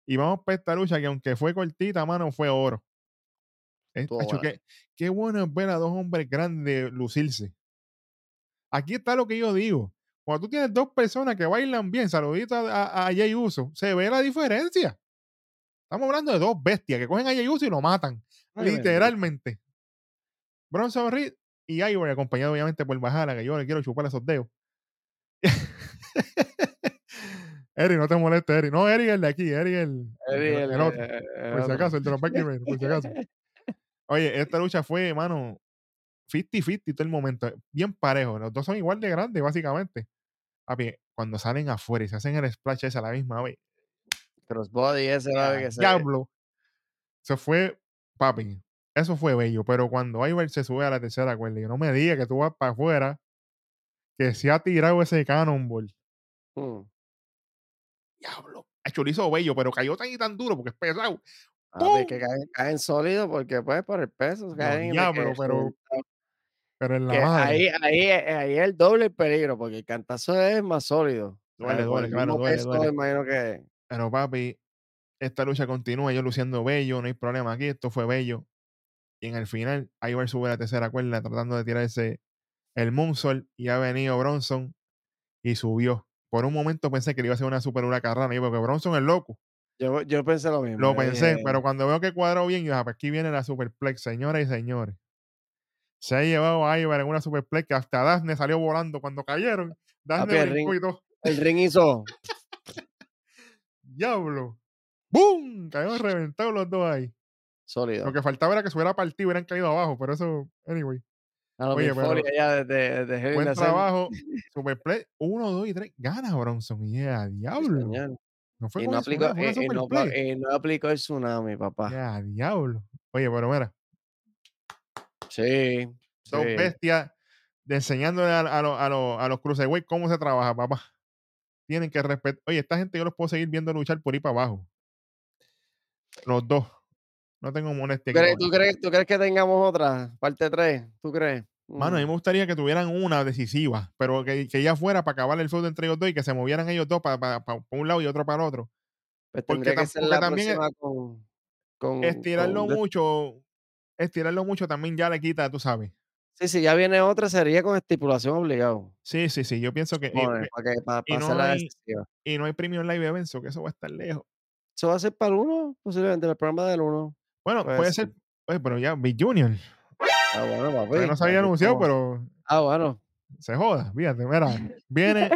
Y vamos para esta lucha que aunque fue cortita, mano, fue oro. Es- buena. qué, qué bueno es ver a dos hombres grandes lucirse. Aquí está lo que yo digo. Cuando tú tienes dos personas que bailan bien, saludito a, a, a Jay Uso, se ve la diferencia. Estamos hablando de dos bestias que cogen a Jay Uso y lo matan. Ay, literalmente. Bronson Reed y Ivory, acompañado obviamente por Bajala, que yo le quiero chupar esos dedos. *laughs* Eri, no te molestes, Eri. No, Eri es el de aquí, Eri es el, Eri, el el- otro. el- Por si acaso, el de los *laughs* por si acaso. Oye, esta lucha fue, mano, 50-50 todo el momento. Bien parejo. Los dos son igual de grandes, básicamente. Papi, cuando salen afuera y se hacen el splash ese a la misma vez. Crossbody ese, ¡ah, papi, que se Diablo. Eso fue, papi. Eso fue bello. Pero cuando Ivar se sube a la tercera cuerda, y no me diga que tú vas para afuera, que se ha tirado ese cannonball. Hmm. Diablo. Hecho, lo hizo bello, pero cayó tan y tan duro porque es pesado. Que caen, caen sólidos porque pues por el peso No, caen de diablo, que- pero Pero en la madre. ahí, ahí, ahí es el doble el peligro porque el cantazo es más sólido. Duele, duele, el claro, duele, duele. imagino que Pero papi, esta lucha continúa, yo luciendo bello, no hay problema aquí, esto fue bello. Y en el final, Ivar sube la tercera cuerda tratando de tirarse el moonsault y ha venido Bronson y subió. Por un momento pensé que le iba a ser una super huracarrana, yo porque Bronson es loco. yo, yo pensé lo mismo. Lo pensé, dije, pero cuando veo que cuadró bien, yo "Ah, pues aquí viene la superplex, señoras y señores. Se ha llevado a Ivar en una superplex que hasta Daphne salió volando cuando cayeron. Daphne Papi, el brincó ring- y todo. El ring hizo. Diablo. ¡Bum! Cayeron reventados los dos ahí. Sólido. Lo que faltaba era que se hubiera partido y hubieran caído abajo, pero eso, anyway. Lo Oye, pero allá desde, desde Buen trabajo. *laughs* Superplay 1, 2 y 3. Gana Bronson. Yeah, diablo. No fue Y no aplicó, una eh, no, eh, aplicó el tsunami, papá. Ya, diablo. Oye, pero mira, Sí, sí. bestias de enseñándole a, a, los- a, los- a los cruiserweight cómo se trabaja, papá. Tienen que respetar. Oye, esta gente yo los puedo seguir viendo luchar por ahí para abajo. Los dos. No tengo molestia ¿Tú crees, tú, crees, tú crees que tengamos otra? Parte 3, ¿tú crees? Mano, a mí Mm. me gustaría que tuvieran una decisiva, pero que, que ya fuera para acabar el feudo entre ellos dos y que se movieran ellos dos para, un lado y otro para el otro. Pues porque que ser la también con, con, Estirarlo con mucho, estirarlo mucho también ya le quita, tú sabes. Sí, sí, ya viene otra, sería con estipulación obligado. Sí, sí, sí. Yo pienso que. y- Supone, para, que, para, y para no la hay-. Y, no hay premium live events, so que eso va a estar lejos. Eso va a ser para el 1, posiblemente, el programa del 1. Bueno, Puede puede ser. ser. Oye, pero ya, Big Junior. Ah, bueno, papi. todavía no se había aquí anunciado, pero Ah, bueno. se joda. Fíjate, mira. *laughs* Viene,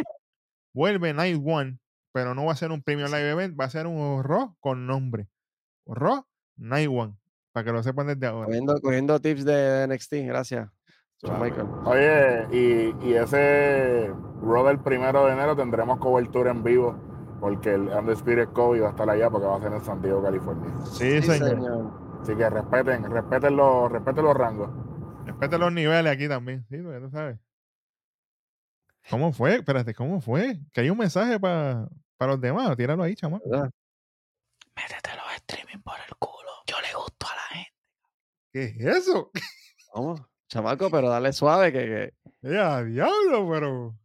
vuelve Night One, pero no va a ser un premium live event, va a ser un Raw con nombre. Raw Night One. Para que lo sepan desde ahora. Cogiendo, cogiendo tips de NXT, gracias. Oye, y, y ese del primero de enero tendremos cobertura en vivo porque el Undisputed Kobe va a estar allá porque va a ser en San Diego, California. Sí, señor. Así que respeten, respeten los, respeten los rangos. Respete los niveles aquí también. Sí, porque tú sabes. ¿Cómo fue? Espérate, ¿cómo fue? Que hay un mensaje para los demás. Tíralo ahí. ¿verdad? Métete los streaming por el culo. Yo le gusto a la gente. ¿Qué es eso? Vamos, chamaco, pero dale suave que, que Ya, diablo, pero.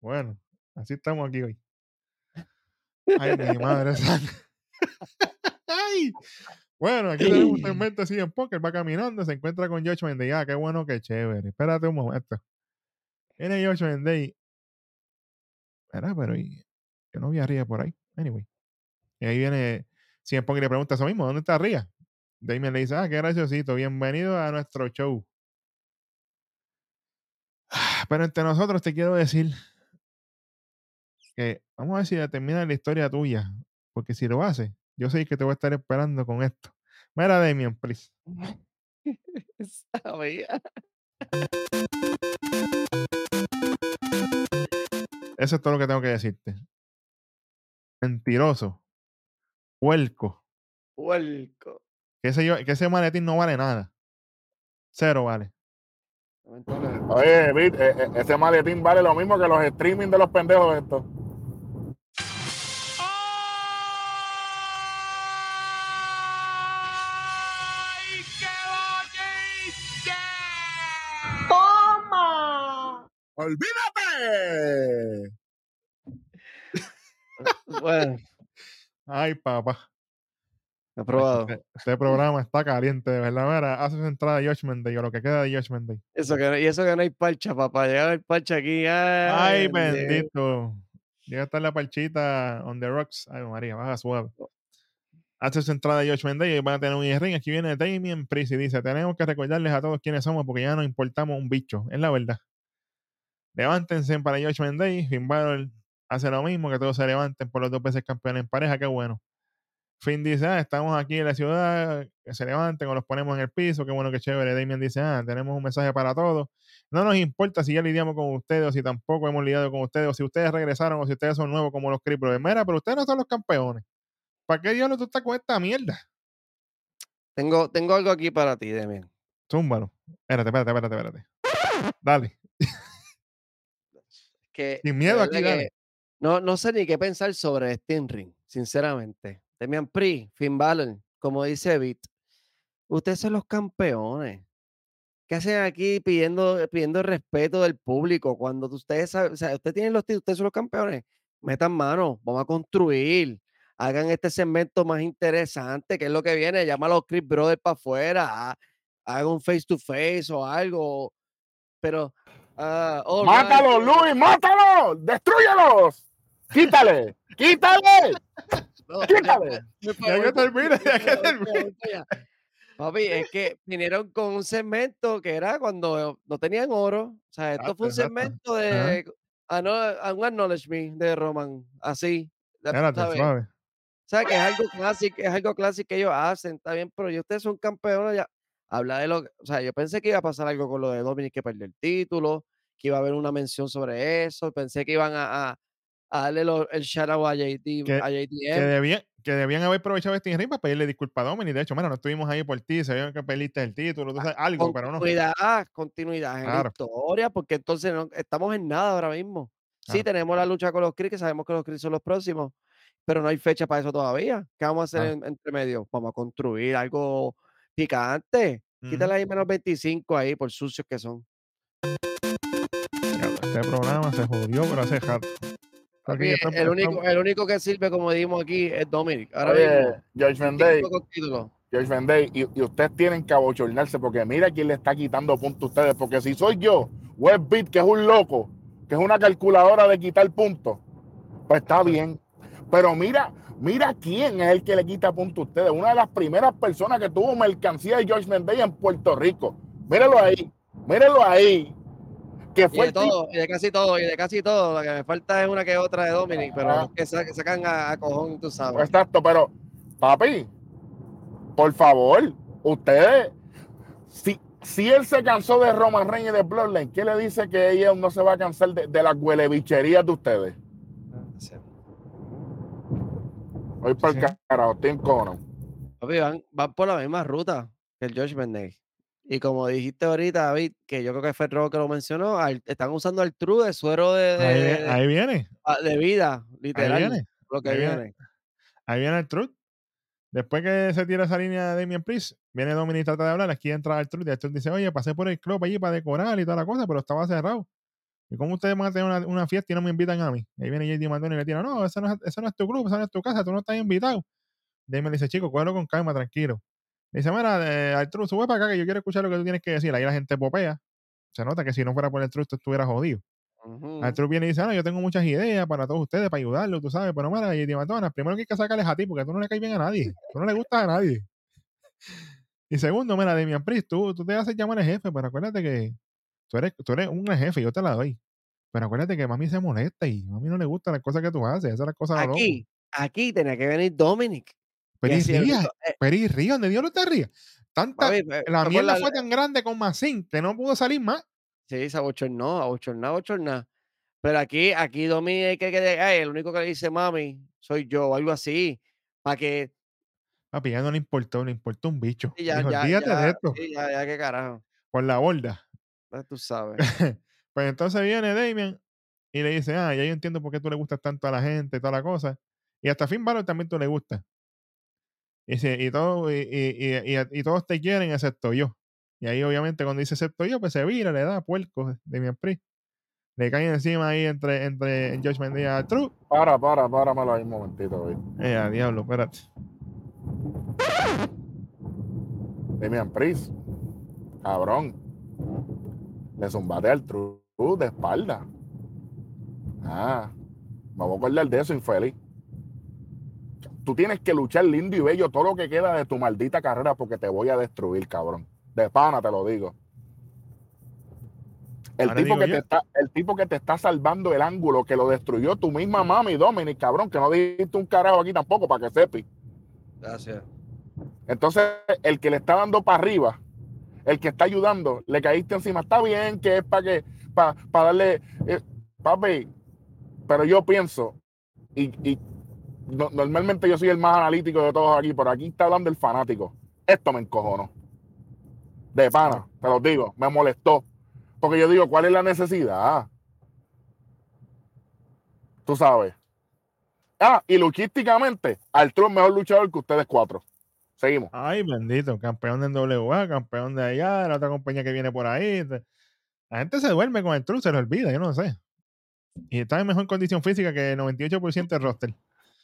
Bueno, así estamos aquí hoy. Ay, mi madre *laughs* santa. *laughs* Ay. Bueno, aquí tenemos un segmento *laughs* así en póker, va caminando, se encuentra con Josh Menday. Ah, qué bueno, qué chévere. Espérate un momento. Viene Josh Menday. Espera, pero y- yo no vi a Ría por ahí. Anyway. Y ahí viene CM Punk y le pregunta eso mismo, ¿dónde está Ría? Damien le dice, ah, qué graciosito, bienvenido a nuestro show. Ah, Pero entre nosotros te quiero decir que vamos a ver si termina la historia tuya, porque si lo hace, yo sé que te voy a estar esperando con esto. Mira, Damien, please. *laughs* sabía. Eso es todo lo que tengo que decirte. Mentiroso. Puerco. Puerco. Que ese, yo- que ese maletín no vale nada. Cero vale. Oye, Vic, e- e- ese maletín vale lo mismo que los streaming de los pendejos estos. ¡Ay, qué bonito! ¡Olvídate! *laughs* Bueno, Ay, papá. Aprobado. Este, este programa está caliente, de verdad. Mira, hace su entrada de Judgment Day o lo que queda de Judgment Day. Eso que, no- y eso que no hay parcha, papá. Llegar el parcha aquí. Ay, Ay, bendito. Llega a estar la parchita on the rocks. Ay, María, baja suave. Hace su entrada de Judgment Day y van a tener un ring. Aquí viene Damien Priest y dice: Tenemos que recordarles a todos quiénes somos porque ya no importamos un bicho. Es la verdad. Levántense para Judgment Day. Finn Balor hace lo mismo, que todos se levanten por los dos veces campeones en pareja. Qué bueno. Finn dice: Ah, estamos aquí en la ciudad. Que se levanten o los ponemos en el piso. Qué bueno, qué chévere. Damien dice: Ah, tenemos un mensaje para todos. No nos importa si ya lidiamos con ustedes o si tampoco hemos lidiado con ustedes o si ustedes regresaron o si ustedes son nuevos como los Cripples. Mira, pero ustedes no son los campeones. ¿Para qué diablos tú estás con esta mierda? Tengo, tengo algo aquí para ti, Demian. Zúmbalo. Espérate, espérate, espérate, espérate. Dale. Que, Sin miedo aquí, que dale. No, no sé ni qué pensar sobre este ring, sinceramente. Demian Pri, Finn como dice Bit, ustedes son los campeones. ¿Qué hacen aquí pidiendo, pidiendo el respeto del público cuando ustedes saben, o sea, ustedes tienen los títulos, ustedes son los campeones? Metan mano, vamos a construir. Hagan este segmento más interesante, que es lo que viene. Llama a los Chris Brothers para afuera. ha- Hagan un face to face o algo. Pero. all right, ¡Mátalo, Luis! ¡Mátalo! ¡Destruyelos! ¡Quítale! ¡Quítale! No, ¡Quítale! Ya que termine, ya que termine. Papi, es que vinieron con un segmento que era cuando no tenían oro. O sea, esto fue un segmento de ano- a un acknowledge me de Roman. Así. O sea, que es algo clásico, es algo clásico que ellos hacen, está bien, pero ya ustedes son campeones, ya Habla de lo que- o sea, yo pensé que iba a pasar algo con lo de Dominic que perdió el título, que iba a haber una mención sobre eso, pensé que iban a, a- a darle lo- el shout out a JT, Que- a Que debían, que debían haber aprovechado este ring para pedirle disculpas a Dominic. De hecho, mira, no estuvimos ahí por ti, sabían que perdiste el título, tú sabes, algo, pero no. Continuidad, continuidad en la historia, porque entonces no estamos en nada ahora mismo. Sí, tenemos la lucha con los Chris, que sabemos que los Chris son los próximos, pero no hay fecha para eso todavía. ¿Qué vamos a hacer en- entre medio? Vamos a construir algo picante. Quítale ahí menos 25 ahí por sucios que son. Este programa se jodió, pero hace rato. Aquí el, único, está- el único que sirve, como dijimos aquí, es Dominic. Ahora Oye, mismo, George título. George Vendey, y, y ustedes tienen que abochornarse porque mira quién le está quitando puntos a ustedes. Porque si soy yo, Webbeat, que es un loco, que es una calculadora de quitar puntos, pues está bien. Pero mira, mira quién es el que le quita puntos a ustedes. Una de las primeras personas que tuvo mercancía de George Vendey en Puerto Rico. Míralo ahí, míralo ahí. Que Y de todo, y de casi todo, y de casi todo. Lo que me falta es una que otra de Dominic, pero Ah. que sa- sacan a, a cojón, tú sabes. Exacto, pero papi, por favor, ustedes, si, si él se cansó de Roman Reigns y de Bloodline, ¿qué le dice que ella no se va a cansar de, de las huelebicherías de ustedes? Sí. Hoy para el Sí. carajo, en cono. Papi, van, van por la misma ruta que el Judgment Day. Y como dijiste ahorita, David, que yo creo que fue robo que lo mencionó, al- están usando el true de suero de, de, ahí, de- ahí viene, ah, de vida, ahí literal. viene, Lo que ahí viene. viene. ahí viene el truth. Después que se tira esa línea de Damien Priest, viene Dominic trata de hablar, aquí entra el truth y el dice, oye, pasé por el club allí para decorar y toda la cosa, pero estaba cerrado. ¿Y cómo ustedes van a tener una, una fiesta y no me invitan a mí? Ahí viene JD Martoni y le tira, no, ese no, es, ese no es tu club, esa no es tu casa, tú no estás invitado. Damien le dice, chico, cógelo con calma, tranquilo. Le dice, mira, Arturo, sube para acá que yo quiero escuchar lo que tú tienes que decir. Ahí la gente popea. Se nota que si no fuera por el truth, tú estuvieras jodido. Ujú. Arturo viene y dice, no, yo tengo muchas ideas para todos ustedes, para ayudarlos, tú sabes, pero mira, JD Martoni, primero que hay que sacarles a ti, porque tú no le caes bien a nadie. Tú no le gustas a nadie. Y segundo, mira, Damian Priest, tú, tú te haces llamar el jefe, pero acuérdate que tú eres, tú eres un jefe, yo te la doy. Pero acuérdate que mami se molesta y a mami no le gustan las cosas que tú haces, esas son las cosas de loco. Aquí, aquí tenía que venir Dominic. Pero y y así el ría, único- eh, pero y ría, donde Dios no te ría. Tanta, eh, la por mierda la- fue tan grande con Massín que no pudo salir más. Sí, se abochornó, abochorná, abochorná. Pero aquí, aquí Domi hay que, que ay, el único que le dice mami soy yo, algo así. Para que Papi, ya no le importó, le importó un bicho. sí, ya, Dijo, ya, olvídate de ya, esto, sí, ya, ya, qué carajo. por la borda. Ya tú sabes. *laughs* Pues entonces viene Damien y le dice, ah, ya yo entiendo por qué tú le gustas tanto a la gente y toda la cosa. Y hasta Finn Balor también tú le gusta. Y, dice, y, todo, y, y, y- todos te quieren excepto yo. Y ahí obviamente cuando dice excepto yo, pues se vira, le da puerco Damien Priest. Le caen encima ahí entre, entre Josh Mendy y True. Para, para, páramelo ahí un momentito, güey. Eh, a diablo, espérate. Damian Priest, cabrón. Le zumbate al true de espalda. Ah, me voy a acordar de eso, infeliz. Tú tienes que luchar lindo y bello todo lo que queda de tu maldita carrera porque te voy a destruir, cabrón. De pana te lo digo. El Ahora tipo, digo que yo. te está, el tipo que te está salvando el ángulo, que lo destruyó tu misma mami, Dominic, cabrón, que no dijiste un carajo aquí tampoco para que sepi. Gracias. Entonces, el que le está dando para arriba, el que está ayudando, le caíste encima. Está bien que es para que, para darle, eh, papi, pero yo pienso, y, y no- normalmente yo soy el más analítico de todos aquí, por aquí está hablando el fanático. Esto me encojonó. De pana, te lo digo, me molestó. Porque yo digo, ¿cuál es la necesidad? Tú sabes. Ah, y luchísticamente, Arturo es mejor luchador que ustedes cuatro. Seguimos. Ay, bendito, campeón de WA, campeón de allá, la otra compañía que viene por ahí. La gente se duerme con el True, se lo olvida, yo no sé. Y está en mejor condición física que el 98% del roster.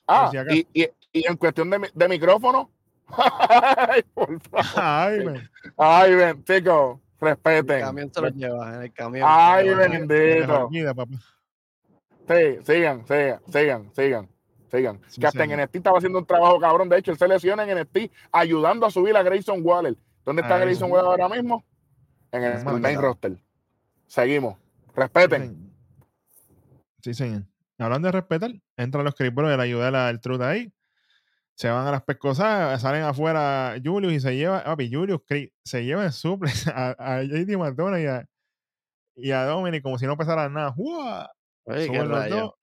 Ah, si y, y- y en cuestión de, de micrófono. *laughs* Ay, por favor. Ay, man. Ay, ven, chicos, El respeten. camión se lo lleva, en el camión. Ay, bendito. Sí, sigan, sigan, sigan, sigan, sigan. Sí, que hasta en NXT estaba haciendo un trabajo cabrón. De hecho, él se lesiona en NXT ayudando a subir a Grayson Waller. ¿Dónde está Grayson. Waller ahora mismo? En el, Hermano, main roster. Seguimos. Sí, Respeten. señor. Sí, señor. Hablando de respetar, entran los Chris Brothers a ayudar al Truth ahí. Se van a las pescosadas, salen afuera Julius y se lleva, papi, Julius se lleva en suples *laughs* a, a JD y a, y a Dominic como si no pesara nada. ¡Fua! Oye, qué rayo.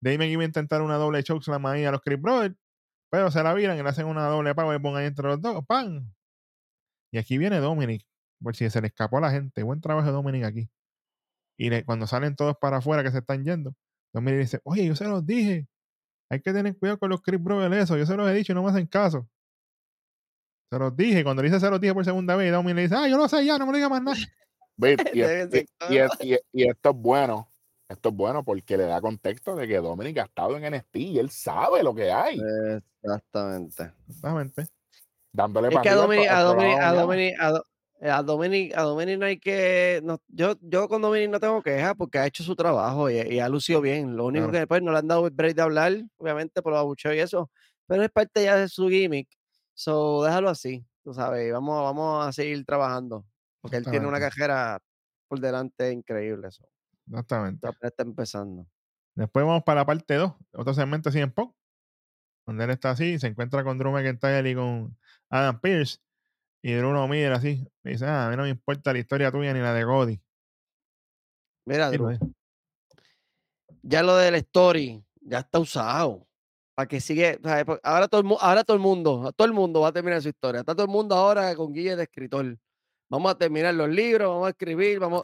Damon iba a intentar una doble chokeslam ahí a los Creed Brothers, pero se la viran y le hacen una doble pago y pongan ahí entre los dos. ¡Pam! Y aquí viene Dominic, por si se le escapó a la gente. Buen trabajo de Dominic aquí. Y le- cuando salen todos para afuera que se están yendo, Dominic dice, oye, yo se los dije. Hay que tener cuidado con los Creed Brothers eso. Yo se los he dicho y no me hacen caso. Se los dije. Cuando le dice se los dije por segunda vez, Dominic le dice, ah, yo lo sé ya, no me lo digas más nada. *laughs* Y, es- y- y es- y- y esto es bueno. Esto es bueno porque le da contexto de que Dominic ha estado en NXT y él sabe lo que hay. Exactamente. Exactamente. Dándole Es que a Dominic, a Dominic, a. Dominic, a a Dominic, a Dominic no hay que. no- yo, yo con Dominic no tengo quejas porque ha hecho su trabajo y, y ha lucido bien. Lo único Claro. que después no le han dado el break de hablar, obviamente por los abucheos y eso, pero es parte ya de su gimmick. So, déjalo así, tú sabes. Vamos, vamos a seguir trabajando porque él tiene una carrera por delante increíble. Eso. Exactamente. Apenas está empezando. Después vamos para la parte 2, otro segmento así en Pop, donde él está así, se encuentra con Drew McIntyre y con Adam Pierce, y Drew mira así, le dice, ah, a mí no me importa la historia tuya ni la de Cody. Mira, Drew, ya lo del story ya está usado. Para que sigue. Porque ahora todo, el, ahora todo el mundo, todo el mundo va a terminar su historia. Está todo el mundo ahora con guía de escritor. Vamos a terminar los libros, vamos a escribir, vamos.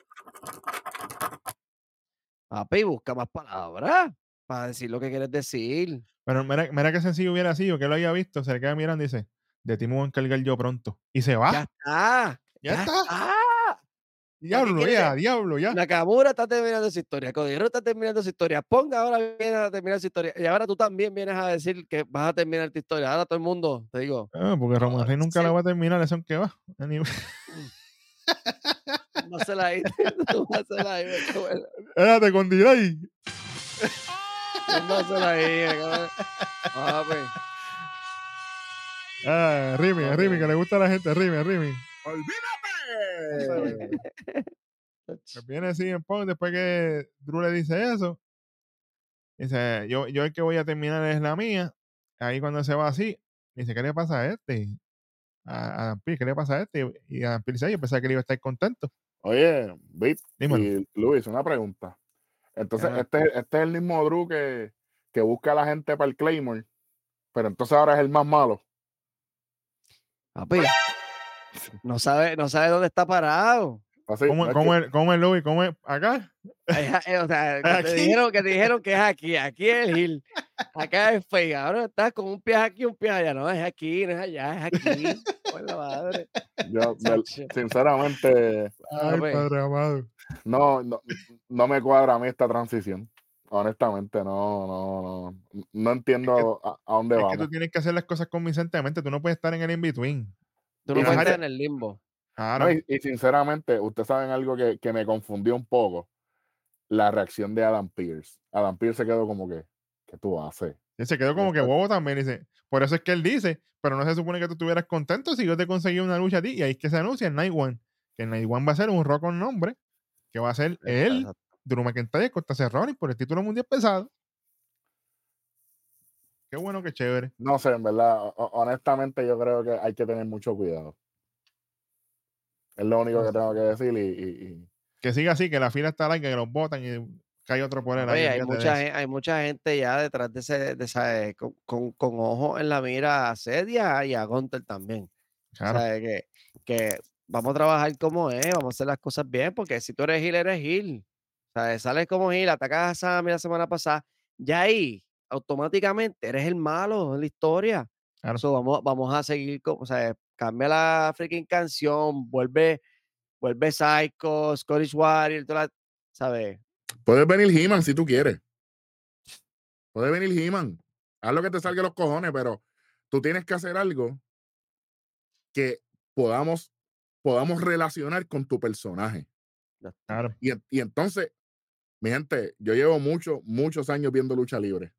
Papi, busca más palabras para decir lo que quieres decir. Pero mira, mira qué sencillo hubiera sido, que lo haya visto, se le queda mirando y dice, de ti me voy a encargar yo pronto. Y se va. Ya está. Ya está. está. Diablo, ya, diablo, ya. Nakamura está terminando su historia, Cody Rhodes está terminando su historia, Ponga ahora viene a terminar su historia y ahora tú también vienes a decir que vas a terminar tu historia. Ahora todo el mundo, te digo, Ah, porque Roman No, Reigns nunca la va a terminar, eso que va. Anyway. no se la ir, *laughs* no se la ir, Espérate con delay. no se la *laughs* papi. Ah, Rimi, a Rimi, que le gusta a la gente, Rimi, a Rimi. ¡Olvídate! *laughs* Pues viene así en Punk después que Drew le dice eso. Dice, yo, yo el que voy a terminar es la mía. Ahí cuando se va así, dice, ¿qué le pasa a este? A, a ¿qué le pasa a este? Y Adam Pearce dice, "Ay, yo pensaba que él iba a estar contento. Oye, Dímelo. y Luis, una pregunta. Entonces, este, este es el mismo Drew que, que busca a la gente para el Claymore, pero entonces ahora es el más malo. Papi, no sabe, no sabe dónde está parado. Así, ¿Cómo, cómo es, cómo es Louis? ¿Cómo es acá? Eh, o sea, *laughs* que te, dijeron, que te dijeron que es aquí, aquí es el Hill, acá es fake, ahora estás con un pie aquí, un pie allá, no, es aquí, no es allá, es aquí. Por la madre. yo, sinceramente, Ay, padre amado. no, no, no me cuadra a mí esta transición. Honestamente, no, no, no. No entiendo a, a dónde Es que vamos. tú tienes que hacer las cosas convincentemente. Tú no puedes estar en el in-between. Tú no puedes estar en el limbo. Claro. No, y, y sinceramente, ustedes saben algo que, que me confundió un poco. La reacción de Adam Pierce. Adam Pierce se quedó como que, ¿qué tú haces? Y se quedó como que bobo también. Dice, por eso es que él dice, pero no se supone que tú estuvieras contento si yo te conseguí una lucha a ti. Y ahí es que se anuncia el Night One. Que el Night One va a ser un rock con nombre. Que va a ser él, Exacto. Drew McIntyre, Costa Cerrone por el título mundial pesado. Qué bueno, qué chévere. No sé, en verdad, ho- ho- honestamente yo creo que hay que tener mucho cuidado. Es lo único que tengo que decir y, y- y- Que siga así, que la fila está larga, que los botan y cae otro por él. ahí, Oye, hay, mucha, eso. gen- hay mucha gente ya detrás de ese, de esa, eh, con, con, con ojo en la mira a Sedia y a Gunter también. Claro. O sea, que, que vamos a trabajar como es, vamos a hacer las cosas bien, porque si tú eres Gil, eres Gil. O sea, sales como Gil, atacas a Sammy la semana pasada, ya ahí, automáticamente eres el malo en la historia. Claro. So, vamos, vamos a seguir, con, o sea, cambia la freaking canción, vuelve, vuelve Psycho, Scottish Warrior, toda la- ¿sabes? Puedes venir He-Man si tú quieres. Puede venir He-Man. Haz lo que te salga los cojones, pero tú tienes que hacer algo que podamos, podamos relacionar con tu personaje. Claro. Y entonces, mi gente, yo llevo muchos, muchos años viendo lucha libre.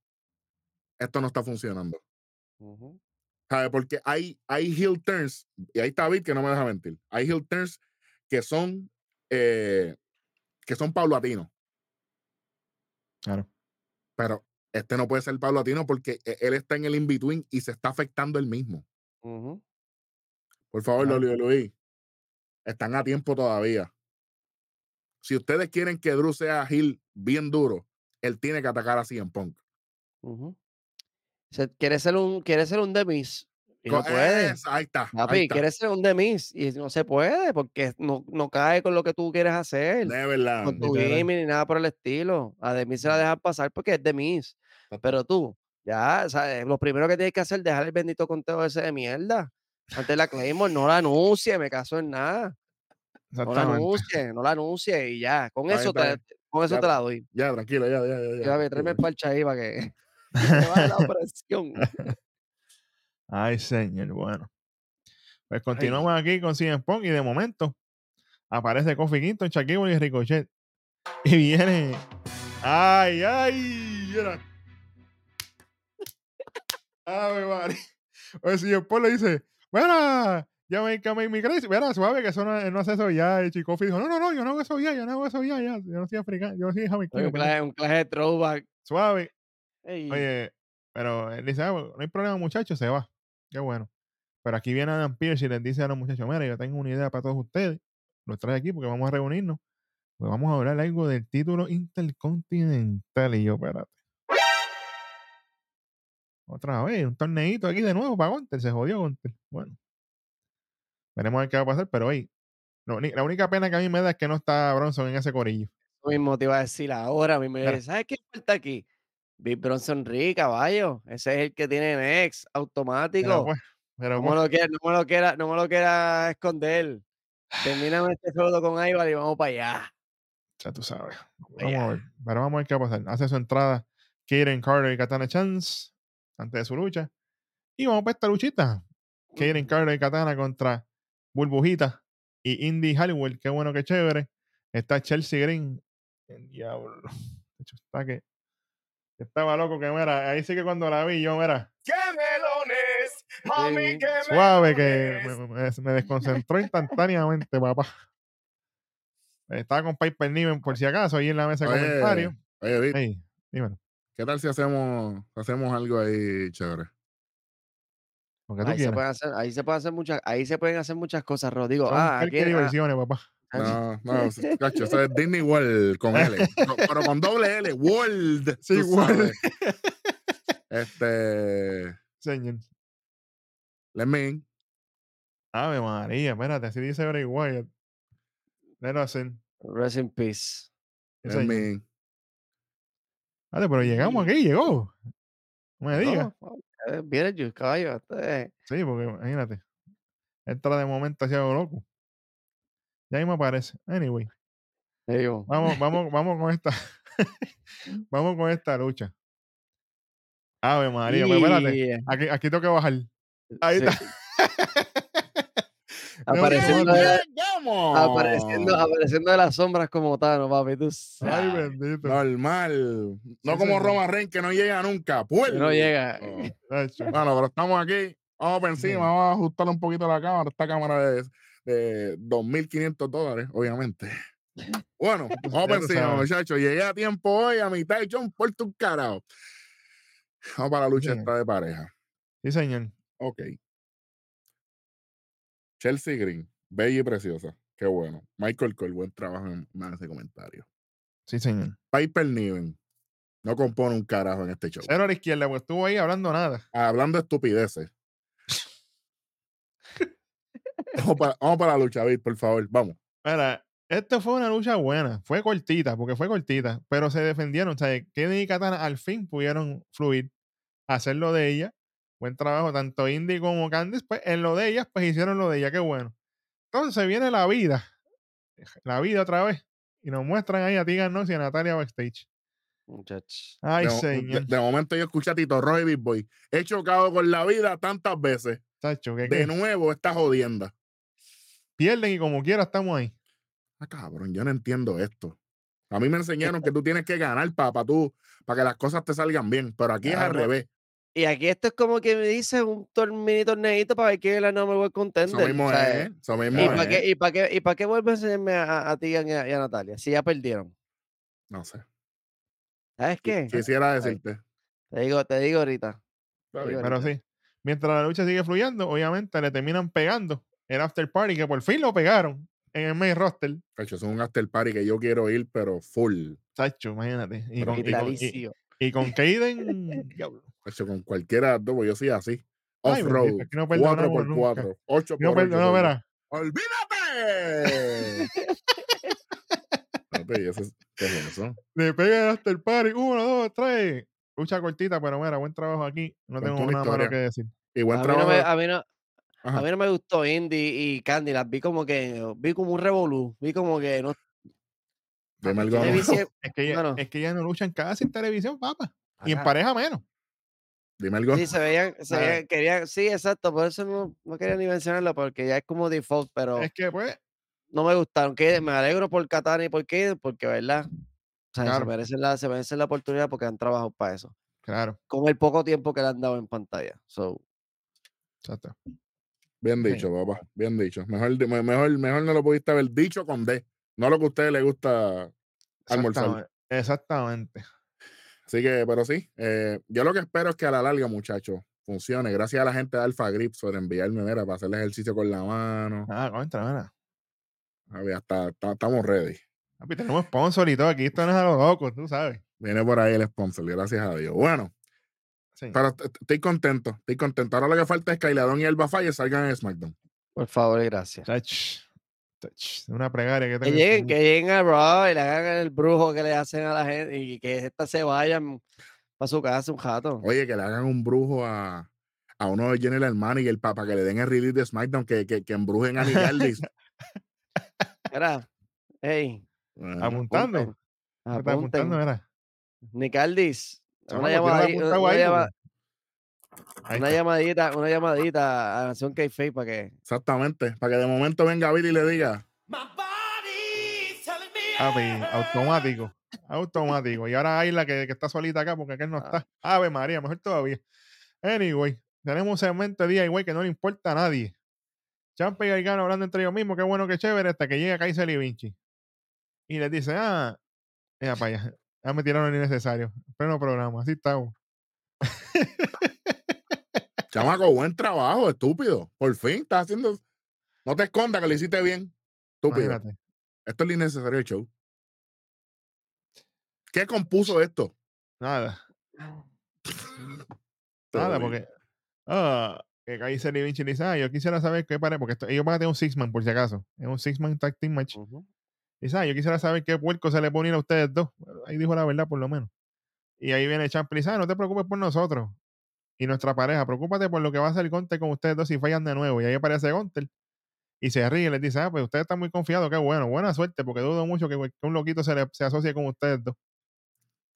Esto no está funcionando. Ujú. ¿Sabe? Porque hay, hay heel turns, y ahí está David que no me deja mentir. Hay heel turns que son, eh, que son paulatinos. Claro. Pero este no puede ser paulatino porque e- él está en el in-between y se está afectando él mismo. Ujú. Por favor, Claro. Lolio Luis, están a tiempo todavía. Si ustedes quieren que Drew sea Hill bien duro, él tiene que atacar a CM Punk. Ujú. Se- quiere ser un, quiere ser un demis y no puede. Ahí está. ahí Papi, está. quiere ser un demis y no se puede porque no, no cae con lo que tú quieres hacer. Neverland. Con tu gimmick ni nada por el estilo. A Demis se la dejan pasar porque es Demis. Pero tú, ya, ¿sabes? Lo primero que tienes que hacer es dejar el bendito conteo ese de mierda. Antes de la Claymore, no la anuncie, me caso en nada. No la *laughs* anuncie, no la anuncie y ya. Con Está eso, te, con eso Ya te la doy. Ya, tranquilo, ya, ya, ya. ya, tráeme el parche ahí para que *laughs* *laughs* me baje la presión. Ay, señor, bueno. Pues continuamos aquí con CM Punk y de momento aparece Kofi Kingston, Shaquille y Ricochet. Y viene. ¡Ay, ay! Mira. ¡Ave María! Pues si Paul le dice, ¡Mira! Ya me crazy. Mira, suave, que eso no, él no hace eso ya. Y Kofi dijo, no, no, no, yo no hago eso ya, yo no hago eso ya, ya. Yo no soy africano, yo no soy jamaicano. un, clase, un clase de throwback. Suave. Ey, Oye, pero él dice, "Ah, no hay problema, muchachos, se va. Qué bueno. Pero aquí viene Adam Pierce y les dice a los muchachos, mira, yo tengo una idea para todos ustedes. Los trae aquí porque vamos a reunirnos. Pues vamos a hablar algo del título intercontinental. Y yo, espérate. Otra vez, un torneito aquí de nuevo para Gunter. Se jodió Gunter. Bueno. Veremos a ver qué va a pasar, pero lo uni- la única pena que a mí me da es que no está Bronson en ese corillo. Eso mismo te iba a decir ahora. A mí me Mira. dice, ¿sabes qué falta aquí? Big Bronson Rick, caballo. Ese es el que tiene Next automático. Pero pues, pero No me, lo quiera, no, me lo quiera, no me lo quiera esconder. *sighs* Termíname este feudo con Ivar y vamos para allá. Ya tú sabes. Vamos a ver. Pero vamos a ver qué va a pasar. Hace su entrada Kaden Carter y Katana Chance antes de su lucha. Y vamos para esta luchita. Kaden Carter y Katana contra Burbujita y Indy Hollywood. Qué bueno, qué chévere. Está Chelsea Green. El diablo. *laughs* Está que. Estaba loco que mira. Ahí sí que cuando la vi, yo, mira. ¡Qué melones! mami, ¡Mami, qué Suave que me, me- me desconcentró instantáneamente, papá. Estaba con Piper Niven por si acaso ahí en la mesa de comentarios. Oye, Vic, dímelo. ¿qué tal si hacemos, hacemos algo ahí chévere? Ahí se, pueden hacer, ahí se pueden hacer muchas, ahí se pueden hacer muchas cosas, Rodrigo. Son Ah, de ah, diversiones, papá. No, *laughs* no, cacho, eso es Disney World con L. No, pero con doble L, World. *laughs* Sí, World. Este. *laughs* Señor. Let me in. Ave María, espérate, así dice Bray Wyatt. Let us in. Rest in peace. In. Vale, pero llegamos aquí, llegó. No me digas. No, no, eh, caballo. este, Sí, porque imagínate. Entra de momento hacia lo loco. Ya ahí me aparece. Anyway, vamos, vamos, vamos *laughs* con esta. *laughs* vamos con esta lucha. Ave María, pues espérate. y, Aquí, aquí tengo que bajar. Ahí sí, está. *laughs* Apareciendo, de, apareciendo, apareciendo de las sombras como Tano, papi. Tú Ay, bendito. Normal. No Sí, como señor. Roma Reigns que no llega nunca. no llega. Nacho. *laughs* *laughs* Bueno, pero estamos aquí. Vamos por encima. Vamos a ajustar un poquito la cámara. Esta cámara de, de 2.500 dólares, obviamente. *laughs* Bueno, vamos por encima, muchachos. Llegué a tiempo hoy a mitad de John por tu carajo. Vamos para la lucha Bien. esta de pareja. Sí, señor. Ok. Chelsea Green, bella y preciosa. Qué bueno. Michael Cole, buen trabajo en en ese comentario. Sí, señor. Piper Niven, no compone un carajo en este show. Cero a la izquierda, pues estuvo ahí hablando nada. Hablando de estupideces. *laughs* vamos, para, vamos para la lucha, David, por favor. Vamos. Mira, esto fue una lucha buena. Fue cortita, porque fue cortita, pero se defendieron. O sea, Kenny y Katana al fin pudieron fluir, hacer lo de ella. Buen trabajo, tanto Indy como Candice, pues en lo de ellas, pues hicieron lo de ella, qué bueno. Entonces viene la vida, la vida otra vez, y nos muestran ahí a Tegan Nox y a Natalia backstage. Muchachos. Ay, de, señor. de momento yo escuché a Tito Roy y Big Boy. He chocado con la vida tantas veces. De nuevo, esta jodienda. pierden y como quiera estamos ahí. Ah, cabrón, yo no entiendo esto. A mí me enseñaron que tú tienes que ganar para tú, para que las cosas te salgan bien, pero aquí es al revés. Y aquí esto es como que me dice un mini torneito para ver quién es la number one Eso contender. mismo es, eso mismo ¿Y es. para qué, y para qué, y para qué vuelves a enseñarme a, a ti y a, y a Natalia? Si ya perdieron. No sé. ¿Sabes qué? Quisiera decirte. Te digo, te digo ahorita. Digo. Pero ahorita. sí, mientras la lucha sigue fluyendo, obviamente le terminan pegando el after party que por fin lo pegaron en el main roster. Cacho, es un after party que yo quiero ir, pero full. Chacho, imagínate. Y con, y con, y. y con Kaden. diablo. Cacho, con cualquiera dos, pues yo soy así. Off-road, bendito, aquí no perdonamos 4x4, 8 No, no, verá. ¡Olvídate! Eso ¿Qué es eso? Le pega el after party. Uno, dos, tres. Lucha cortita, pero mira, buen trabajo aquí. No tengo nada malo que decir. Y buen A mí, no trabajo. me, a, mí no, a mí no me gustó Indy y Candy. Las vi como que. Vi como un revolú. Vi como que no. Dime algo *laughs* Es que, ella, Bueno. es que no luchan casi en televisión, papá. Y en pareja menos. Dime algo. Sí, se veían, *laughs* se Ah. veían- querían, sí, exacto, por eso no, no quería ni mencionarlo, porque ya es como default, pero Es que, pues, no me gustaron. Que me alegro por Katana y por Kaden, porque verdad, o sea, Claro. se, merecen la, se merecen la oportunidad porque han trabajado para eso. claro. Con el poco tiempo que le han dado en pantalla. So, Exacto. Bien Sí. dicho, papá. Bien dicho. Mejor, mejor, mejor no lo pudiste haber dicho con D. No lo que a ustedes les gusta almorzar. Exactamente. Exactamente. Así que, pero sí, eh, yo lo que espero es que a la larga, muchachos, funcione. Gracias a la gente de Alpha Grip por enviarme, mira, para hacer el ejercicio con la mano. Ah, contra, mira. A ver, hasta, ta- estamos ready. Papi, tenemos sponsor y todo. Aquí esto no es a los locos, tú sabes. Viene por ahí el sponsor, gracias a Dios. Bueno, Sí. pero estoy contento, estoy contento. Ahora lo que falta es que Ailadón y Elba Falle salgan en SmackDown. por favor gracias. Una plegaria que Que lleguen, que lleguen a Raw y le hagan el brujo que le hacen a la gente y que estas se vayan para su casa un jato. Oye, que le hagan un brujo a, a uno de General Manager para que le den el release de SmackDown, que, que, que embrujen a Nick. *laughs* Mira, hey, Bueno, Apuntando. apunten, ¿Qué está apuntando, mira? Nicaldis, una ahí, una está. llamadita, una llamadita a Nación K-Face para que Exactamente, para que de momento venga Billy y le diga, Papi, automático. Automático. Y ahora Ayla que, que está solita acá porque aquel no Ah. está. Ave María, mejor todavía. Anyway, tenemos un segmento de DIY que no le importa a nadie. Champa y Gargano hablando entre ellos mismos, qué bueno, qué chévere, hasta que llega Kaiser y Vinci. Y les dice, ah, ya para allá. Ya me tiraron lo innecesario. Pleno programa, así estamos. *laughs* chamaco, buen trabajo, estúpido. Por fin, estás haciendo... No te escondas que lo hiciste bien. Estúpido. Imagínate. Esto es lo innecesario del show. ¿Qué compuso esto? Nada, nada, porque. Ah, que Kaiser y Vinci le dicen, ah, yo quisiera saber qué pare, porque esto- ellos van a tener un six-man por si acaso. Es un six-man tag team match. Dice, ah, yo quisiera saber qué puerco se le pone a ustedes dos. Bueno, Ahí dijo la verdad, por lo menos. Y ahí viene Champ y dice, ah, no te preocupes por nosotros y nuestra pareja. Preocúpate por lo que va a hacer Gunter con ustedes dos si fallan de nuevo. Y ahí aparece Gunter y se ríe y les dice, ah, pues ustedes están muy confiados, qué bueno, buena suerte, porque dudo mucho que, que un loquito se, le, se asocie con ustedes dos.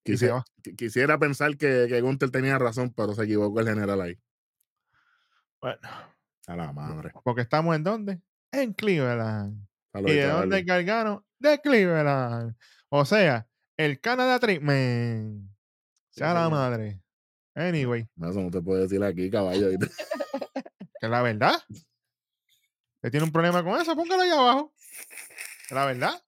Y se Quisi- va. qui- Quisiera pensar que, que Gunther tenía razón, pero se equivocó el general ahí. Bueno, A la madre. porque estamos en dónde? En Cleveland. ¿Y de dónde Gargano? De Cleveland. O sea, el Canada Treatment. Sí, Sea la señor. madre. Anyway, No, Eso no te puedo decir aquí, caballo. que la verdad. ¿Usted tiene un problema con eso? Póngalo ahí abajo. La verdad.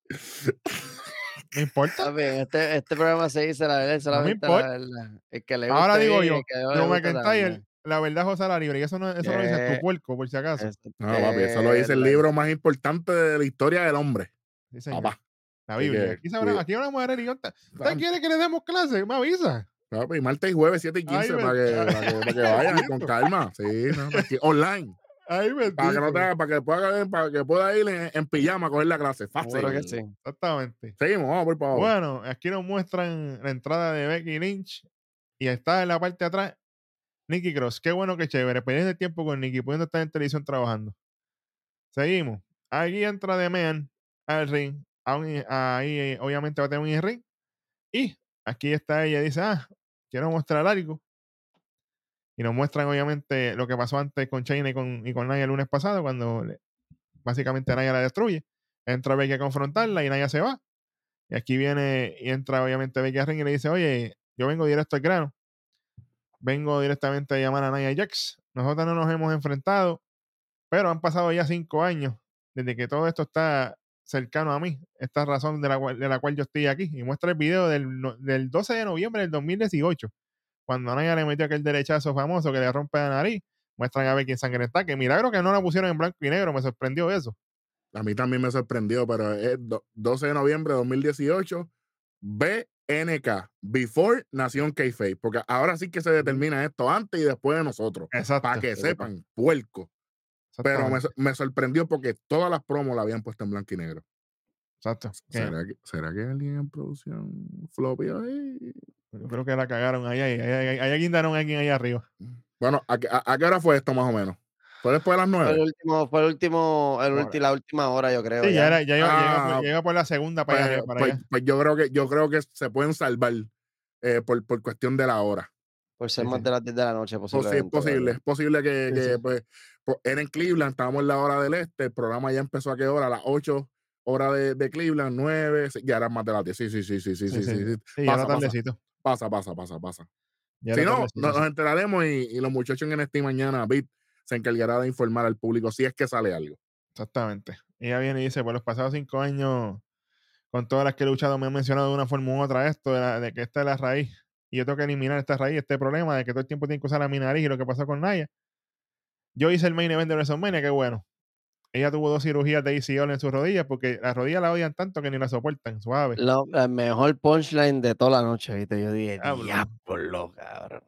No importa. Este, este programa se dice la verdad, solamente la importa. verdad. El que le Ahora digo bien, yo, no Drew guste McIntyre, la verdad, José la libre. Y eso no, eso no lo dices Eh, tu puerco, por si acaso. No, papi, eso lo dice el la- libro más importante de la historia del hombre. Sí, señor. Papá. La Biblia. Aquí, sabrá, aquí hablamos de religión. ¿Usted quiere que le demos clase? Me avisa. Papi, martes y jueves, 7 y 15, Ay, para, que, para, que, para que vayan *laughs* con calma. Sí, no, aquí, online. Ay, Para que, no te- para que pueda, para que pueda ir en, en pijama a coger la clase. Fácil. Que sí. Exactamente. Seguimos, vamos por favor. Bueno, aquí nos muestran la entrada de Becky Lynch y está en la parte de atrás Nicky Cross. Qué bueno, qué chévere. Perdiendo el tiempo con Nicky, pudiendo estar en televisión trabajando. Seguimos. Aquí entra The Man al ring. Ahí, obviamente va a tener un ring. Y aquí está ella. Dice, ah, quiero mostrar algo. Y nos muestran, obviamente, lo que pasó antes con Shayna y con, y con Nia el lunes pasado, cuando básicamente Nia la destruye. Entra Becky a confrontarla y Nia se va. Y aquí viene y entra obviamente Becky al ring y le dice, oye, yo vengo directo al grano. Vengo directamente a llamar a Nia Jax. Nosotros no nos hemos enfrentado, pero han pasado ya cinco años desde que todo esto está cercano a mí. Esta razón de la, cual, de la cual yo estoy aquí. Y muestra el video del, no- del 12 de noviembre del 2018, cuando Naya le metió aquel derechazo famoso que le rompe la nariz, muestran a ver quién sangre está. Que milagro que no la pusieron en blanco y negro, me sorprendió eso. A mí también me sorprendió, pero es do- 12 de noviembre de 2018, BNK, Before Nación Kayfabe, porque ahora sí que se determina esto antes y después de nosotros, Exacto. para que sepan, puerco. Pero me, sorprendió porque todas las promos la habían puesto en blanco y negro. Exacto. ¿Será que, será que alguien en producción flopió ahí? yo creo que la cagaron ahí, ahí, ahí, ahí, ahí guindaron a alguien ahí arriba. Bueno, ¿a, qué- a- a qué hora fue esto más o menos? ¿Fue después de las Fue el nueve? último, fue el último, el ulti- la última hora, yo creo. Sí, ya, ya. era, ya, Ah, iba por la segunda para allá Pues, arriba, para pues- allá. pues yo creo que yo creo que se pueden salvar eh, por, por cuestión de la hora. Por ser Sí, más sí. de las 10 de la noche, Pues sí, es posiblemente. posible, es posible que, Sí, que, sí. pues, era en Cleveland, estábamos en la hora del este, el programa ya empezó a qué hora, a las 8 horas de, de Cleveland, 9, ya eran más de las 10. Sí, sí, sí, sí, sí, sí, sí, Pasa, pasa, tardecito. pasa, pasa, pasa, pasa. Ya Si no, nos enteraremos y, y los muchachos en NXT mañana, Bit, se encargará de informar al público si es que sale algo. Exactamente. Ella viene y dice, por los pasados cinco años, con todas las que he luchado, me han mencionado de una forma u otra esto, de, la- de que esta es la raíz. Y yo tengo que eliminar esta raíz, este problema de que todo el tiempo tiene que usar a mi nariz y lo que pasó con Naya. Yo hice el main event de WrestleMania, qué bueno. Ella tuvo dos cirugías de ACL en sus rodillas porque las rodillas la odian tanto que ni la soportan, suave. Lo- el mejor punchline de toda la noche, ¿viste? Yo dije, Diablo. cabrón.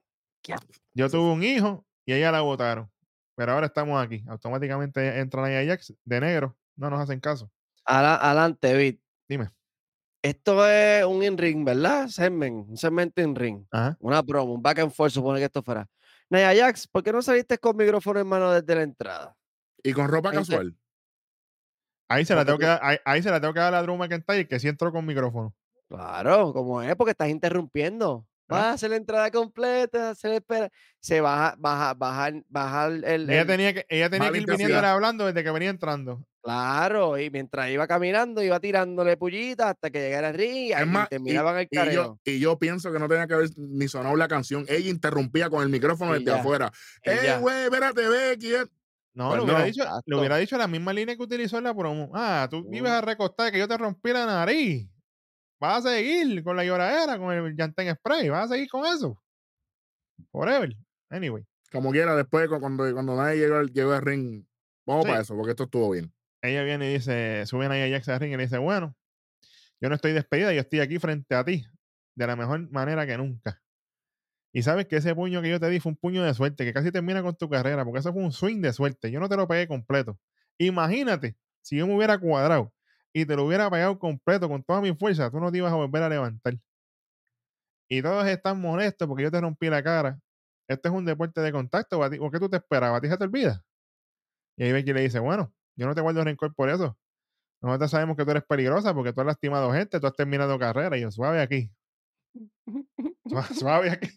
Yo tuve un hijo y a ella la votaron. Pero ahora estamos aquí. Automáticamente entra Nia Jax de negro. No nos hacen caso. Ala- Adelante, Bit. Dime. Esto es un in-ring, ¿verdad? Segment, un segmento in-ring. Una promo, un back and forth, supone que esto fuera. Naya Jax, ¿por qué no saliste con micrófono en mano desde la entrada? Y con ropa casual. Ahí se, la tengo que dar, ahí, ahí se la tengo que dar a Drew McIntyre que sí entró con micrófono. Claro, como es, porque estás interrumpiendo. Ah. Vas a hacer la entrada completa, se le espera. Se baja, baja, bajar, bajar el, Ella el- tenía que, ella tenía que ir viniendo hablando desde que venía entrando. Claro, y mientras iba caminando, iba tirándole pullitas hasta que llegara el ring y, Es ahí más, y, terminaban el y careo. yo, y yo pienso que no tenía que haber ni sonado la canción. Ella interrumpía con el micrófono Y desde ya, afuera. y ¡Eh, ya. güey, espérate, Becky! eh". No, Pues le, hubiera no, dicho, exacto. hubiera dicho la misma línea que utilizó en la promo. Ah, tú Mm. ibas a recostar que yo te rompí la nariz. Vas a seguir con la lloradera, con el Yantén Spray. Vas a seguir con eso. Forever. Anyway. Como quiera, después cu- cuando, cuando nadie llegó, al- llegó al ring, vamos Sí. para eso, porque esto estuvo bien. Ella viene y dice, suben a Jax ring y le dice, bueno, yo no estoy despedida, yo estoy aquí frente a ti de la mejor manera que nunca. Y sabes que ese puño que yo te di fue un puño de suerte, que casi termina con tu carrera, porque eso fue un swing de suerte. Yo no te lo pegué completo. Imagínate, si yo me hubiera cuadrado y te lo hubiera pegado completo con toda mi fuerza, tú no te ibas a volver a levantar. Y todos están molestos porque yo te rompí la cara. Esto es un deporte de contacto. ¿o a ti- ¿O qué tú te esperabas? ¿A ti se te olvida? Y ahí Becky le dice, bueno, yo no te guardo rencor por eso. Nosotros sabemos que tú eres peligrosa porque tú has lastimado gente, tú has terminado carrera. Y yo, suave aquí. *laughs* Suave, aquí.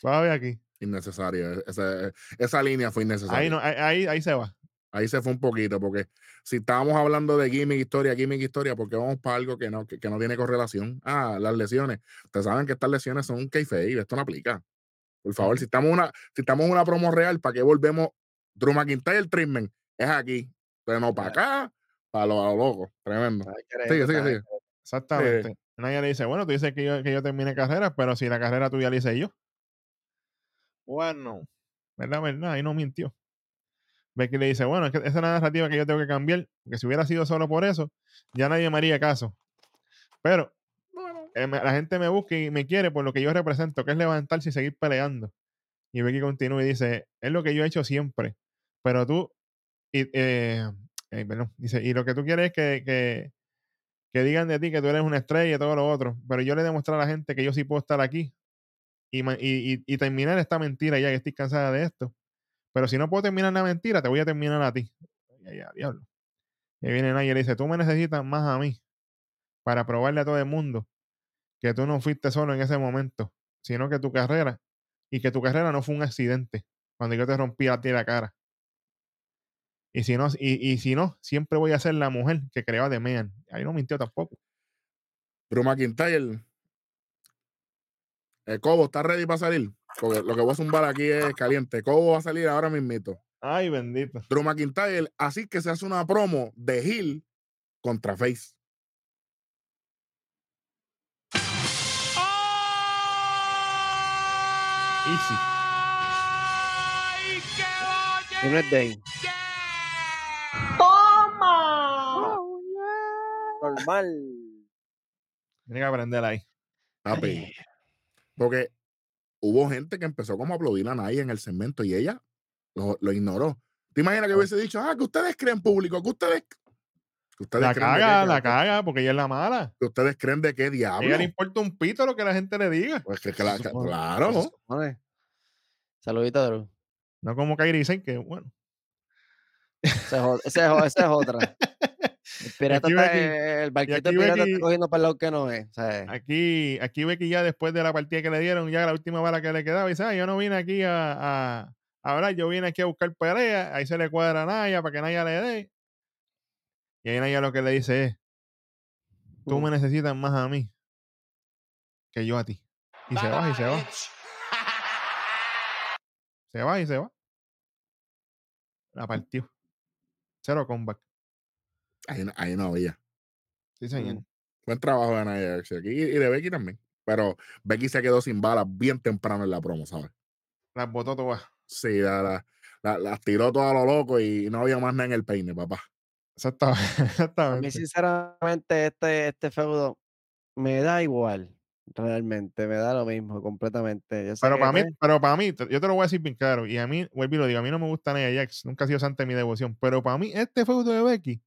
Suave aquí. Innecesario. e- Esa, esa línea fue innecesaria. Ahí, no, ahí, ahí, se va. Ahí se fue un poquito, porque si estábamos hablando de gimmick historia, gimmick historia, porque vamos para algo que no, que, que no tiene correlación. Ah, las lesiones. Ustedes saben que estas lesiones son un kayfabe, esto no aplica. Por favor, si estamos en una, si estamos en una promo real, ¿para qué volvemos? Drew McIntyre el treatment es aquí. Pero no para acá, para lo, a lo loco. Tremendo. Sigue, sigue, sigue. Exactamente. Nadie le dice, bueno, tú dices que yo, que yo termine carrera, pero si la carrera tuya la hice yo. Bueno, ¿verdad? ¿Verdad? Ahí no mintió. Becky le dice, bueno, es que esa es la narrativa que yo tengo que cambiar, porque si hubiera sido solo por eso, ya nadie me haría caso. Pero eh, la gente me busca y me quiere por lo que yo represento, que es levantarse y seguir peleando. Y Becky continúa y dice, es lo que yo he hecho siempre, pero tú, y, eh, dice, y lo que tú quieres es que, que, que digan de ti que tú eres una estrella y todo lo otro, pero yo le he demostrado a la gente que yo sí puedo estar aquí y, y, y- terminar esta mentira ya que estoy cansada de esto. Pero si no puedo terminar la mentira, te voy a terminar a ti. Ay, ay, diablo. Y viene Naya y le dice, tú me necesitas más a mí para probarle a todo el mundo que tú no fuiste solo en ese momento, sino que tu carrera, y que tu carrera no fue un accidente cuando yo te rompí a ti la cara. Y si no, y, y si no, siempre voy a ser la mujer que creaba de Mean. Ahí no mintió tampoco. Drew McIntyre. El Cobo está ready para salir. Porque lo que voy a zumbar aquí es caliente. Cobo va a salir ahora mismito. Ay, bendito. Drew McIntyre, así que se hace una promo de Hill contra Face. Easy. Y no es Normal. Tiene que aprender ahí. Papi. Porque hubo gente que empezó como a aplaudir a Naya en el segmento y ella lo, lo ignoró. ¿Te imaginas que hubiese dicho, ah, que ustedes creen público, que ustedes, que ustedes La creen caga, qué, la que- caga, porque ella es la mala. que ustedes creen de qué A diablo? ella le importa un pito lo que la gente le diga. Pues que, que la- claro, se supone. Saludito, Drew. No como Kairi Sen, que bueno. Esa es, o- esa es o- esa es otra. El pirata aquí está, Becky- el barquito aquí pirata Becky- está cogiendo para el lado que no es. ¿sabes? Aquí, aquí ve que ya después de la partida que le dieron, ya la última bala que le quedaba, dice, ah, yo no vine aquí a, a, a hablar, yo vine aquí a buscar pelea. Ahí se le cuadra a Naya para que Naya le dé. Y ahí Naya lo que le dice es, tú me necesitas más a mí que yo a ti. Y se va, y se va. Se va y se va. La partió. Cero comeback. Ahí, no- ahí no había. Sí, señor. Mm. Buen trabajo de Naya Jax aquí y y de Becky también. Pero Becky se quedó sin balas bien temprano en la promo, ¿sabes? Las botó todas. Sí, la- la- la- las tiró todo a lo loco y no había más nada en el peine, papá. Exactamente. *laughs* A mí, sinceramente, este, este feudo me da igual. Realmente, me da lo mismo completamente. Yo sé Pero para mí, pues, pero para mí, yo te lo voy a decir bien claro. Y a mí, vuelvo y lo digo, a mí no me gusta Nia Jax. Nunca ha sido santa de mi devoción. Pero para mí, este feudo de Becky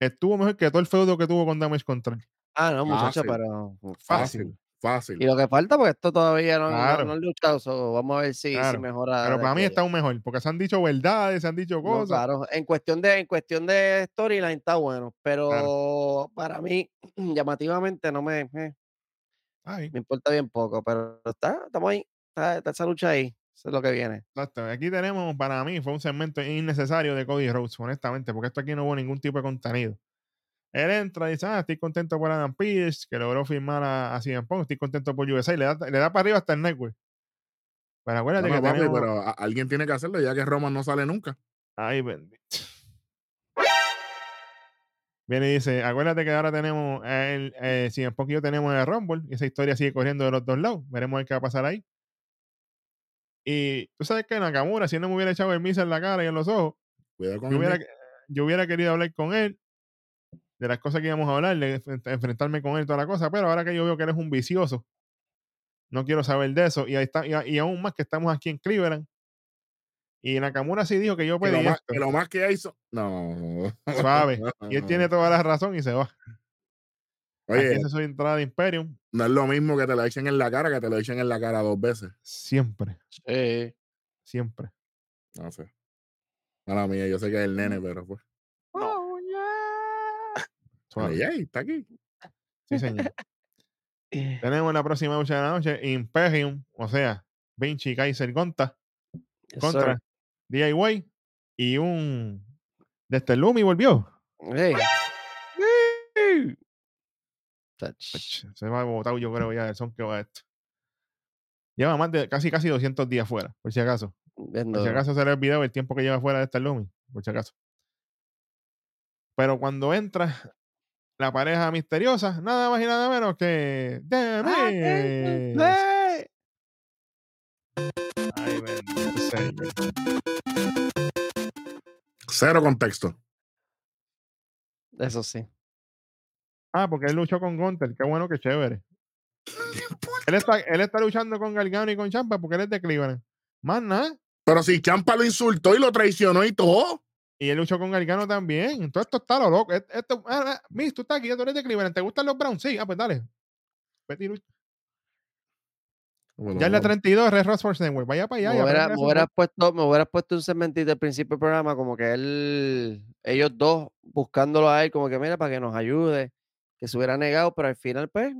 estuvo mejor que todo el feudo que tuvo con Damage Control. Ah, no, muchacho, Fácil. pero Fácil. Fácil. Y lo que falta, porque esto todavía no, no- Claro. no han luchado, so vamos a ver si, si Claro. mejora. Pero para mí está aún mejor. Porque se han dicho verdades, se han dicho No, cosas. claro, en cuestión de, en cuestión de storyline está bueno, pero para mí, *clears throat* llamativamente, no me, eh, Ay, me importa bien poco, pero está, estamos ahí, está, está esa lucha ahí, eso es lo que viene. exacto. Aquí tenemos, para mí, fue un segmento innecesario de Cody Rhodes, honestamente, porque esto aquí no hubo ningún tipo de contenido. Él entra y dice, ah, estoy contento por Adam Pearce, que logró firmar a, a CM Punk, estoy contento por USA, y le da, le da para arriba hasta el network. Pero acuérdate que papi, tenemos... pero alguien tiene que hacerlo ya que Roman no sale nunca. Ay, bendito. Viene y dice, acuérdate que ahora tenemos, el, eh, si en poquito tenemos el Rumble, y esa historia sigue corriendo de los dos lados. Veremos qué va a pasar ahí. Y tú sabes que Nakamura, si no me hubiera echado el misa en la cara y en los ojos, Cuidado con yo hubiera, yo hubiera querido hablar con él de las cosas que íbamos a hablar, de enfrent- enfrentarme con él toda la cosa, pero ahora que yo veo que eres un vicioso, no quiero saber de eso. Y ahí está, y, aún más que estamos aquí en Cleveland. Y Nakamura sí dijo que yo que, pedí lo más, que lo más que son- No. Suave. Y él tiene *laughs* toda la razón y se va. Oye, Aquí se soy entrada de Imperium. no es lo mismo que te lo echen en la cara que te lo echen en la cara dos veces. Siempre, Sí. siempre. No sé. Mala mía, yo sé que es el nene, pero pues. Suave. Ay, ay, está aquí. Sí, señor. Tenemos la próxima lucha de la noche, Imperium, o sea, Vinci Kaiser Gonta Yes, contra sir. DIY y un desde Lumi volvió. Hey. Touch. Ach, Se va botado, yo creo, ya el son que va esto. Lleva más de casi casi 200 días fuera, por si acaso. Bien Por si acaso se le olvidó el tiempo que lleva fuera de este Lumi, por si acaso. Pero cuando entra la pareja misteriosa, nada más y nada menos que The Ah, Miz. Hey. Ay, bendito señor. Cero contexto. Eso sí. Ah, porque él luchó con Gunter. Qué bueno, qué chévere. Él está, él está luchando con Gargano y con Champa porque él es de Cleveland. Más nada. Pero si Champa lo insultó y lo traicionó y todo. Y él luchó con Gargano también. Entonces esto está lo loco. Esto, ah, ah, Miss, tú estás aquí, tú eres de Cleveland. ¿Te gustan los Browns? Sí, ah, pues dale. Vete y lucha. Bueno, Ya en la bueno. 32, Red Ross for Network. Vaya para allá. me, hubiera, me hubieras puesto, me hubieras puesto un segmentito al principio del programa, como que él, ellos dos buscándolo a él, como que mira, para que nos ayude, que se hubiera negado, pero al final, pues,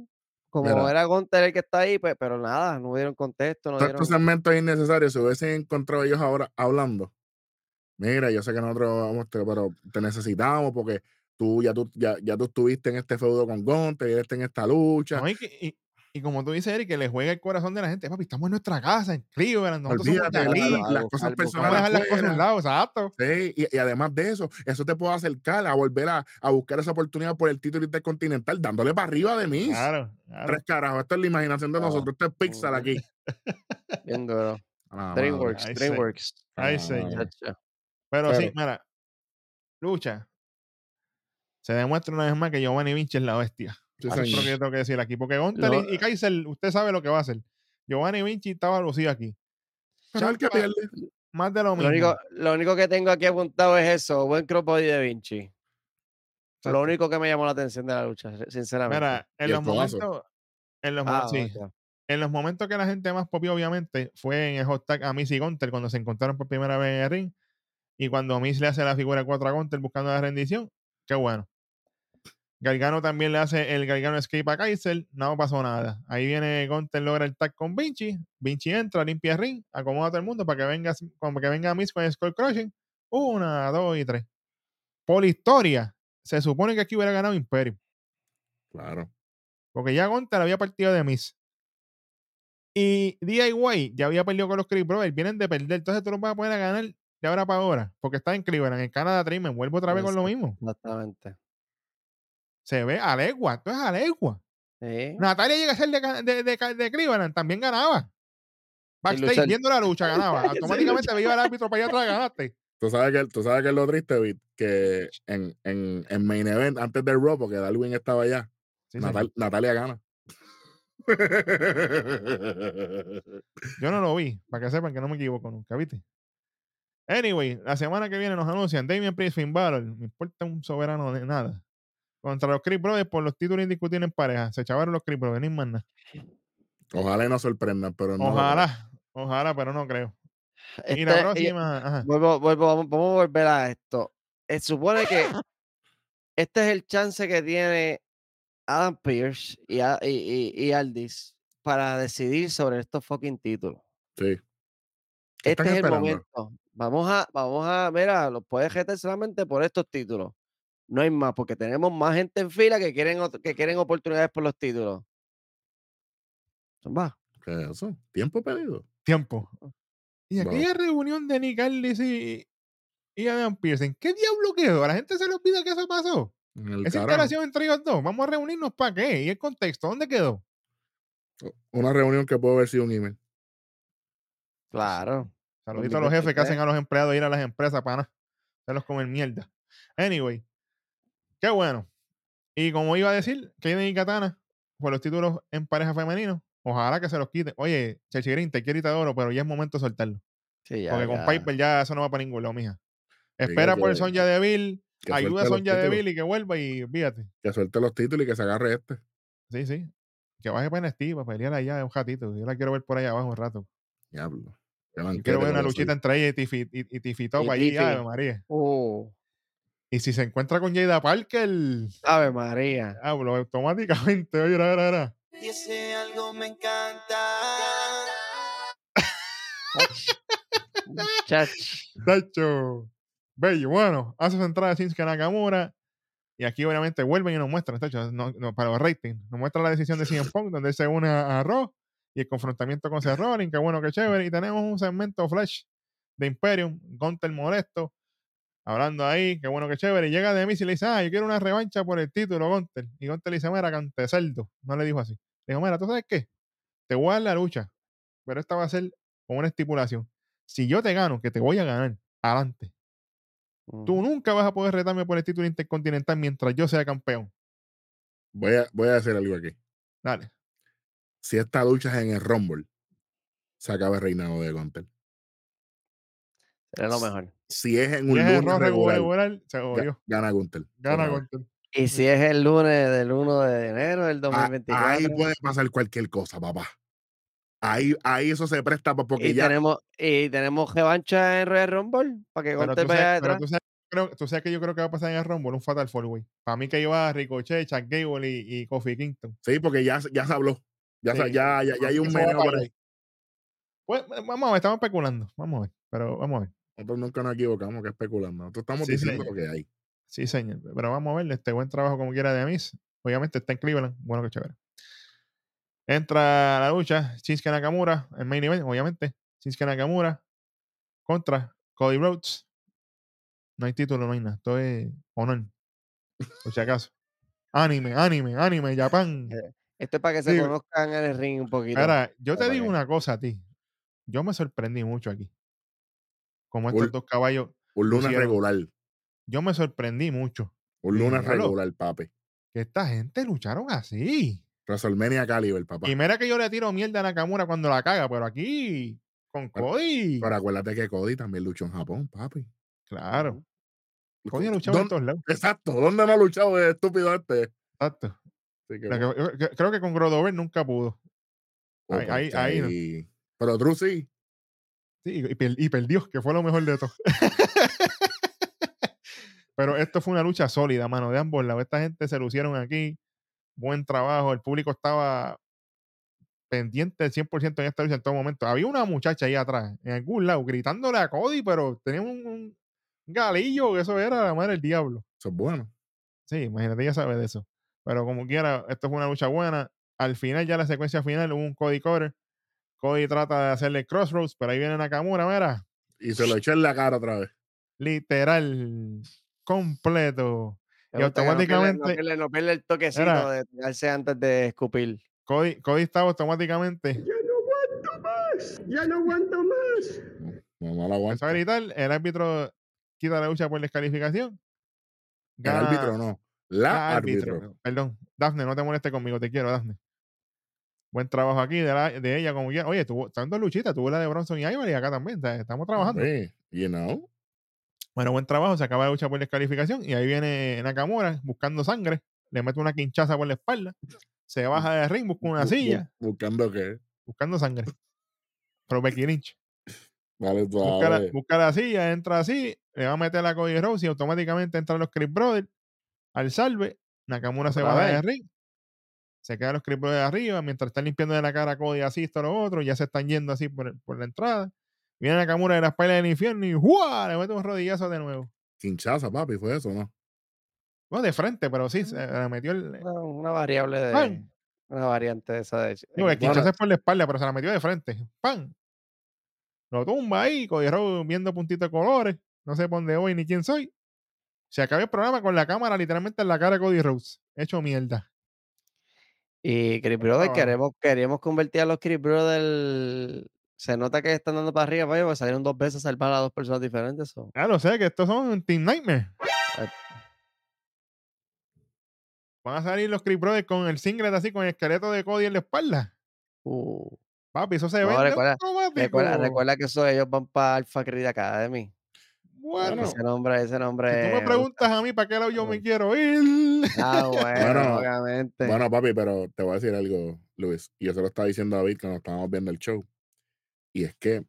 como Mira. era Gonter el que está ahí, pues, pero nada, no dieron contexto, no Todos dieron. estos segmentos innecesarios, si hubiesen encontrado ellos ahora hablando, mira, yo sé que nosotros vamos, te- pero te necesitamos porque tú ya tú, ya, ya tú estuviste en este feudo con Gonte y él está en esta lucha. No, y, que- y- Y como tú dices, Eric, que le juega el corazón de la gente. Papi, estamos en nuestra casa, en Cleveland. Nosotros somos de Olvídate, aquí. la- Algo, las cosas algo, Vamos a personales. dejar las cosas afuera. lado, exacto. Sí, y, y además de eso, eso te puede acercar a volver a, a buscar esa oportunidad por el título intercontinental, dándole para arriba de mí. Claro, claro. Tres carajos, esta es la imaginación de Ah. nosotros, esto es Pixar aquí. *laughs* Bien duro. La. DreamWorks, sí. DreamWorks. Ay, Ah, señor. Chacho. Pero sí, Pero- mira, lucha. Se demuestra una vez más que Giovanni Vinci es la bestia. Eso es lo señor. que yo tengo que decir aquí. Porque Gontal Lo- y, Kaiser, usted sabe lo que va a hacer. Giovanni Vinci estaba lucido aquí. Pero el que pierde. Más de lo Lo mismo. único, lo único que tengo aquí apuntado es eso, buen crossbody de Vinci. Exacto. Lo único que me llamó la atención de la lucha, sinceramente. Mira, en los momentos. En los, Ah, sí, en los momentos que la gente más popió, obviamente, fue en el hot tag a Miss y Gunter cuando se encontraron por primera vez en el ring. Y cuando Miss le hace la figura 4 a Gunter buscando la rendición, qué bueno. Gargano también le hace el Gargano Escape a Kaiser, no pasó nada. Ahí viene Gunter, logra el tag con Vinci. Vinci entra, limpia el ring, acomoda a todo el mundo para que venga, como que venga Miss con el Skull Crushing. Una, dos y tres. Por historia, se supone que aquí hubiera ganado Imperio. Claro. Porque ya Gunter había partido de Miss. Y DIY ya había perdido con los Creed Brothers. Vienen de perder. Entonces tú los vas a poner a ganar de ahora para ahora. Porque está en Cleveland, en Canadá Dream. Vuelvo otra vez con lo mismo. Exactamente. Se ve a legua. Esto es a legua. Sí. Natalia llega a ser de, de, de, de Cleveland. También ganaba. Backstage, viendo la lucha, ganaba. *laughs* Automáticamente veía al árbitro para allá atrás, ganaste. Tú sabes que, tú sabes que es lo triste, Vic, que en, en, en Main Event, antes del Raw, porque Darwin estaba allá, Sí, Natal- Natalia gana. Yo no lo *laughs* vi, para que sepan que no me equivoco nunca, ¿viste? Anyway, la semana que viene nos anuncian Damien Priest, Finn Balor, me importa un soberano de nada. Contra los Creed Brothers por los títulos indiscutibles en pareja. Se chavaron los Creed Brothers, ni más nada. Ojalá y nos sorprendan, pero no. Ojalá, ojalá, pero no creo. Y Este- la y- próxima, ajá. vuelvo, vuelvo, vamos, vamos a volver a esto. Eh, supone que *laughs* este es el chance que tiene Adam Pierce y, y, y- y Aldis para decidir sobre estos fucking títulos. Sí. ¿Qué Este es el momento. Vamos a, vamos a, mira, los puedes retar solamente por estos títulos. No hay más, porque tenemos más gente en fila que quieren, que quieren oportunidades por los títulos. Va. ¿Qué es eso? ¿Tiempo pedido? Tiempo. Y Wow. aquella reunión de Nick Aldis y, y Adam Pearson, ¿qué diablo quedó? A la gente se le olvida que eso pasó. El Esa interacción entre ellos dos, vamos a reunirnos para qué? ¿Y el contexto? ¿Dónde quedó? Una reunión que puede haber sido un email. Claro. Saluditos a los jefes que 2023. hacen a los empleados ir a las empresas para nada. Se los comen mierda. Anyway, qué bueno. Y como iba a decir, Kaden y Katana por los títulos en pareja femenino, ojalá que se los quiten. Oye, Chelsea Green, te quiero y te adoro, pero ya es momento de soltarlo. Sí, ya, Porque con ya. Piper ya eso no va para ningún lado, mija. Diga Espera por que- Sonja Deville, ayuda a Sonja Deville y que vuelva y fíjate. Que suelte los títulos y que se agarre este. Sí, sí. Que baje para NXT para pelear allá un ratito. Yo la quiero ver por allá abajo un rato. Diablo. Yo quiero ver una luchita entre ella y Tiffy, y, y Tiffy Top Y allí. Ave María. Uh, Y si se encuentra con Jada Parker, Ave María. hablo automáticamente. Oye, era, era, era. Y ese algo me encanta. Bello. Bueno, hace su entrada Shinsuke Nakamura. Y aquí obviamente vuelven y nos muestran, tacho, no, no, para los ratings, nos muestra la decisión de *laughs* CM Punk, donde él se une a, a Raw y el confrontamiento con Seth Rollins, qué bueno, qué chévere. Y tenemos un segmento flash de Imperium, Gunter molesto, hablando ahí, qué bueno, qué chévere. Y llega Demis y le dice, ah, yo quiero una revancha por el título, Gunter. Y Gunter le dice, mira, cante cerdo. No le dijo así. Le dijo, mira, ¿tú sabes qué? Te voy a dar la lucha, pero esta va a ser con una estipulación. Si yo te gano, que te voy a ganar, adelante. Tú nunca vas a poder retarme por el título intercontinental mientras yo sea campeón. Voy a, voy a decir algo aquí. Dale. Si esta lucha es en el Rumble, se acaba el reinado de Gunter. Era lo mejor. Si es en un es lunes error regular, regular, se jodió. gana Gunter. Gana. Gunter. Y si es el lunes del 1 de enero del Ah, 2024. Ahí puede pasar cualquier cosa, papá. Ahí, ahí eso se presta porque y, ya. tenemos, y tenemos revancha en Royal Rumble para que Pero, Gunter tú vaya detrás. tú, sabes, creo- tú sabes que yo creo que va a pasar en el Rumble, un Fatal Four Way. Para mí que iba Ricochet, Chuck Gable y, y Kofi Kingston. Sí, porque ya, se- ya se habló. Ya, Sí, ya, ya, ya hay un para por ahí. Pues, vamos a ver, estamos especulando. Vamos a ver, pero vamos a ver. Nosotros nunca nos equivocamos que especulando. Nosotros estamos Sí, diciendo señor. lo que hay. Sí, señor. Pero vamos a ver, este buen trabajo como quiera de Amis. Obviamente está en Cleveland. Bueno, que chévere. Entra a la lucha Shinsuke Nakamura, el main event, obviamente. Shinsuke Nakamura contra Cody Rhodes. No hay título, no hay nada. Esto es honor. Por si acaso. Anime, anime, anime, Japón. Eh, Esto es para que se Sí. conozcan en el ring un poquito. Ahora, yo te digo una cosa a ti. Yo me sorprendí mucho aquí. Como estos dos caballos. Un Lucieron. regular. Yo me sorprendí mucho. Un diablo. regular, papi. Que esta gente lucharon así. WrestleMania Caliber, papá. Y mira que yo le tiro mierda a Nakamura cuando la caga, pero aquí, con Cody. Pero acuérdate que Cody también luchó en Japón, papi. Claro. Cody ha luchado en ¿Dónde- todos lados. Exacto. ¿Dónde no ha luchado el estúpido este? Exacto. Que, que- creo que con Grodover nunca pudo. oh, ahí- no. Pero Drew sí. Sí, y, per- y perdió, que fue lo mejor de todo. *laughs* Pero esto fue una lucha sólida, mano, de ambos lados. Esta gente se lucieron aquí. Buen trabajo. El público estaba pendiente del 100% en esta lucha en todo momento. Había una muchacha ahí atrás, en algún lado, gritándole a Cody, pero tenía un, un galillo, que eso era la madre del diablo. Eso es bueno. Sí, imagínate, ya sabe de eso. Pero como quiera, esto fue una lucha buena. Al final, ya la secuencia final, hubo un Cody Cutter. Cody trata de hacerle crossroads, pero ahí viene Nakamura, mira, Y se lo eché en la cara otra vez. literal, completo. Y que no pierde- automáticamente- No pierde, no pierde el toquecito Era- de tirarse antes de escupir. Cody, Cody estaba automáticamente, Ya no aguanto más. Ya no aguanto más. No, no empezó aguanto. a gritar, el árbitro quita la lucha por descalificación. El Gana- árbitro no. La árbitro. Perdón, Dafne, no te molestes conmigo, te quiero, Dafne. Buen trabajo aquí de, la- de ella, como quiera. Oye, tuvo, están dos luchitas, tuvo la de Bronson y Ivory acá también, estamos trabajando. Sí, you know. Bueno, buen trabajo, se acaba la lucha por descalificación y ahí viene Nakamura buscando sangre, le mete una quinchaza por la espalda, se baja de ring, busca una silla, Buscando qué. buscando sangre. Pero Becky Lynch. Vale, Busca la, busca la silla, entra así, le va a meter a Cody Rhodes y automáticamente entran los Chris Brothers al salve. Nakamura se baja de ring. Se quedan los Chris Brothers arriba mientras están limpiando de la cara a Cody así, esto, lo otro. Ya se están yendo así por, el- por la entrada. Viene Nakamura de la espalda del infierno y ¡juá! Le mete un rodillazo de nuevo. Quinchaza, papi, fue eso, ¿no? Bueno, de frente, pero sí, se le metió el. Una, una variable de. Una variante de esa de. Digo, el de- quinchazo es por la espalda, pero se la metió de frente. ¡Pam! Lo tumba ahí, Cody Rhodes viendo puntitos de colores. No sé por dónde voy ni quién soy. Se acabó el programa con la cámara literalmente en la cara de Cody Rhodes. Hecho mierda. Y Chris Brothers, trabajo. queremos, queremos convertir a los Chris Brothers. Se nota que están dando para arriba, vaya, porque salieron dos veces a salvar a dos personas diferentes. so. Ya lo sé, que estos son Team Nightmare. Ay. Van a salir los Chris Brothers con el singlet así, con el esqueleto de Cody en la espalda. Uh, Papi, eso se No, vende recuerda- recuerda, recuerda que eso ellos van para Alpha Creed Academy. Bueno, ese nombre, ese nombre. si tú me preguntas a mí para qué lado yo me quiero ir. Ah, *laughs* bueno, Bueno, obviamente. Bueno, papi, pero te voy a decir algo, Luis. Y yo se lo estaba diciendo a David cuando estábamos viendo el show. Y es que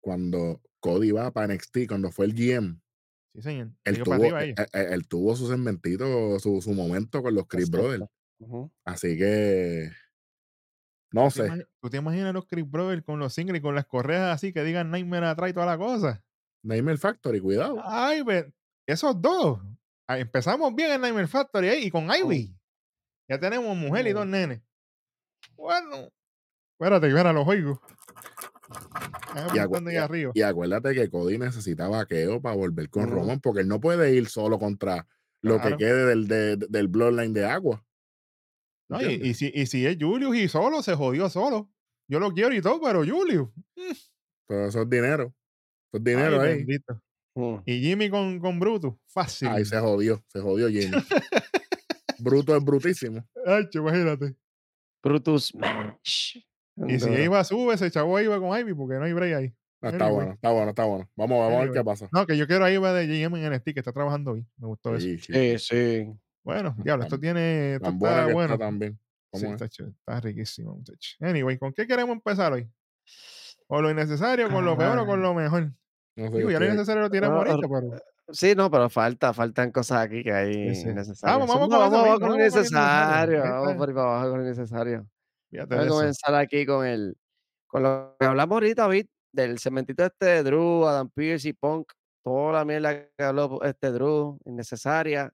cuando Cody va para NXT, cuando fue el GM, Sí, señor. él tuvo, para arriba él, ellos. él- él tuvo su segmentito, su, su momento con los Chris Exacto. Brothers. Así que. No ¿Tú te sé. imagi- ¿Tú te imaginas los Chris Brothers con los singles y con las correas así que digan Nightmare atrás y toda la cosa? Nightmare Factory, cuidado. Ay, esos dos. Ah, Empezamos bien en Nightmare Factory ahí y con Ivy. Ya tenemos mujer y dos Mm. nenes. Bueno. Espérate, que ahora los oigo. Y, acu- y- arriba. y acuérdate que Cody necesita vaqueo para volver con. Roman, porque él no puede ir solo contra lo Claro. que quede del, de- del Bloodline de agua. No, y, si, y si es Julius y solo, se jodió solo. Yo lo quiero y todo, pero Julius. Todo eso es dinero. Eso es dinero ay, ahí. bendito. Mm. Y Jimmy con, con Brutus. Fácil. Ahí se jodió, se jodió Jimmy. *laughs* Bruto es brutísimo. Ay, imagínate. Brutus Smash. Y si iba sube, ese chavo iba con Ivy porque no hay break ahí. No, está Anyway. bueno, está bueno, está bueno. Vamos, vamos a ver qué pasa. No, que yo quiero a Iva de GM en NXT, que está trabajando bien. Me gustó eso. Sí, sí. Sí, sí. Bueno, diablo, esto tiene. Esto está que bueno. está también. Sí, está, ch- está riquísimo, muchacho. Anyway, ¿con qué queremos empezar hoy? ¿Con lo innecesario, con lo peor o con lo mejor? No sé, Digo, ya lo ustedes- innecesario lo tiramos Ah, ahorita, pero. Sí, no, pero falta, faltan cosas aquí que hay Sí, sí. innecesarias. Vamos, vamos No, con vamos, con innecesario. Vamos por ahí para abajo con innecesario. Voy a comenzar aquí con el con lo que hablamos ahorita, David, del cementito este de Drew, Adam Pierce y Punk, toda la mierda que habló este Drew, innecesaria.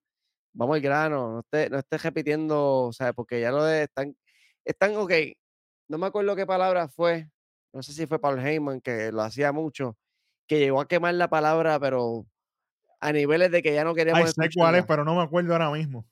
Vamos al grano, no esté, no estés repitiendo, o sea, porque ya lo de están, están, ok, no me acuerdo qué palabra fue, no sé si fue Paul Heyman, que lo hacía mucho, que llegó a quemar la palabra, pero a niveles de que ya no queríamos Ay, sé cuál es, pero no me acuerdo ahora mismo.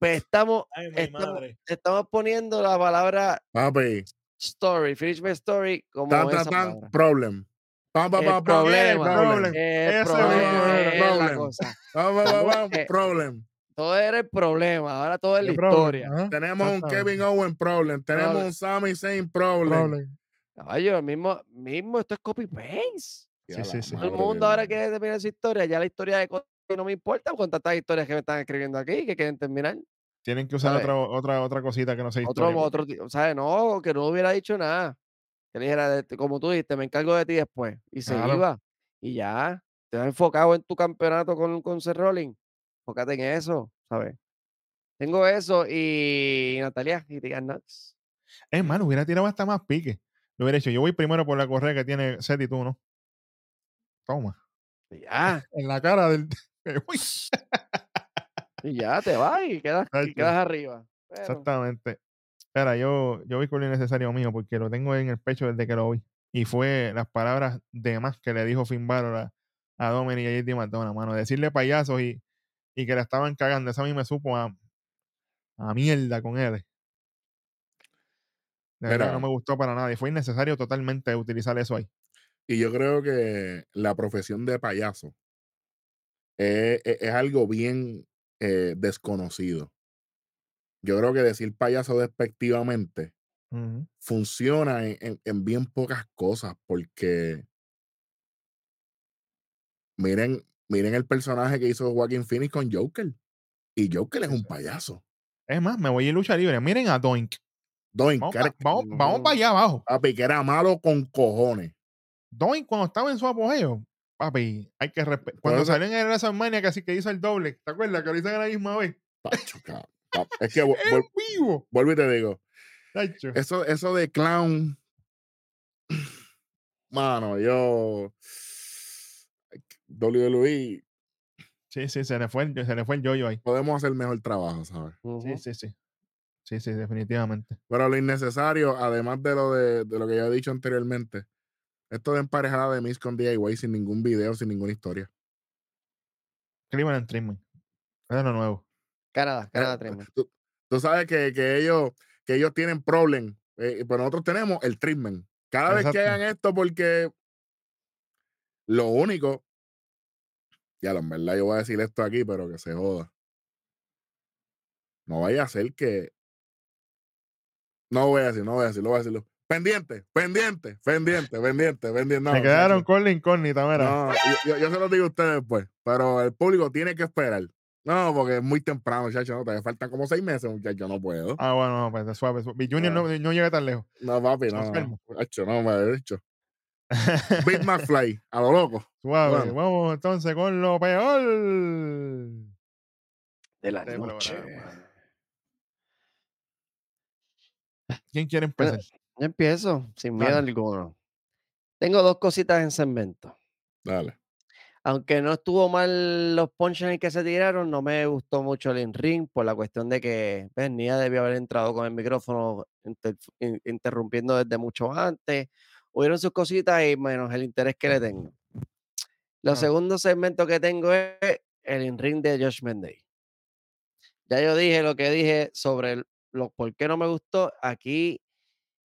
Pues estamos, Ay, estamos, estamos poniendo la palabra Papi, story, finish my story, como tan, esa tan, problem. Pa, pa, El pa, pa, problema, problem. El problema problem. problem. Todo era el problema, ahora todo es la historia. ajá, Tenemos un Kevin Owen problem. Tenemos un Sami Zayn problem. Caballo, el mismo, mismo, esto es copy paste. Sí, sí, sí. Todo el mundo ahora quiere terminar su historia. Ya la historia de Cody no me importa con tantas historias que me están escribiendo aquí que quieren terminar. Tienen que usar ¿Sabes? otra, otra, otra cosita que no sea Otro, historia. otro, ti- ¿sabes? No, que no hubiera dicho nada. Que le dijera, de- como tú dijiste, me encargo de ti después. Y se Claro. iba. Y ya. Te has enfocado en tu campeonato con, con Seth Rollins. Enfócate en eso, ¿sabes? Tengo eso y Natalia y Tegan Knox. Es más, le hubiera tirado hasta más pique. Lo hubiera hecho. Yo voy primero por la correa que tiene Seth y tú, ¿no? Toma. Y ya. *laughs* En la cara del. Uy, Y ya te vas y quedas, y quedas arriba. Pero, Exactamente. Espera, yo, yo voy con lo innecesario mío porque lo tengo en el pecho desde que lo vi. Y fue las palabras de más que le dijo Finn Balor a, a Dominic y a JD McDonough, mano. Decirle payasos y, y que la estaban cagando. Eso a mí me supo a, a mierda con él. De verdad que no me gustó para nada. Y fue innecesario totalmente utilizar eso ahí. Y yo creo que la profesión de payaso es, es- es algo bien eh, desconocido. Yo creo que decir payaso despectivamente Ujú. funciona en, en- en bien pocas cosas, porque miren, miren el personaje que hizo Joaquin Phoenix con Joker. Y Joker es un payaso. Es más, me voy a ir lucha libre. Miren a Doink. Doink, Vamos, que era- pa- vamos, vamos para allá abajo. papi, que era malo con cojones. Doink cuando estaba en su apogeo. Papi, hay que respetar. Cuando eso- salió en el WrestleMania que así que hizo el doble. ¿Te acuerdas? Que lo hizo a la misma vez. Tacho, *laughs* cabrón. Pa- Es que vu- ¡En vivo! vuelvo y te digo, Tacho. eso, eso de clown, mano, yo WWE Sí, sí, se le fue el, se le fue el yoyo ahí. podemos hacer mejor trabajo, ¿sabes? Sí, sí, sí. Sí, sí, definitivamente. Pero lo innecesario, además de lo de, de lo que ya he dicho anteriormente, esto de emparejada de Miss con DIY sin ningún video, sin ninguna historia. Cleveland Treatment. Es lo nuevo. Canadá, Canadá Eh, Treatment. tú, tú sabes que, que ellos, que ellos tienen problem, eh, pero nosotros tenemos el treatment. Cada vez que hagan esto, porque lo único, ya en verdad yo voy a decir esto aquí, pero que se joda. No vaya a ser que. No voy a decir, no voy a decir, lo voy a decirlo. Pendiente, pendiente, pendiente, pendiente, pendiente. No, Se quedaron con la incógnita, mira. No, yo, yo- yo se lo digo a ustedes después, pero el público tiene que esperar. No, porque es muy temprano, muchachos. No, todavía faltan como seis meses, muchachos. No puedo. Ah, bueno, no, pues suave. suave. Mi Junior Ah. no, no llega tan lejos. No, papi, no. No, Hacho, no me he dicho. *laughs* Big McFly, a lo loco. Suave. Bueno. Vamos entonces con lo peor. De la de noche. programa. ¿Quién quiere empezar? Yo empiezo, sin miedo Dale. alguno. Tengo dos cositas en segmento. Dale. Aunque no estuvo mal los punchlines que se tiraron, no me gustó mucho el in-ring por la cuestión de que pues, Nia debió haber entrado con el micrófono inter- in- interrumpiendo desde mucho antes. Hubieron sus cositas y menos el interés que le tengo. Lo Ah. segundo segmento que tengo es el in-ring de Josh Day. Ya yo dije lo que dije sobre el- lo por qué no me gustó. Aquí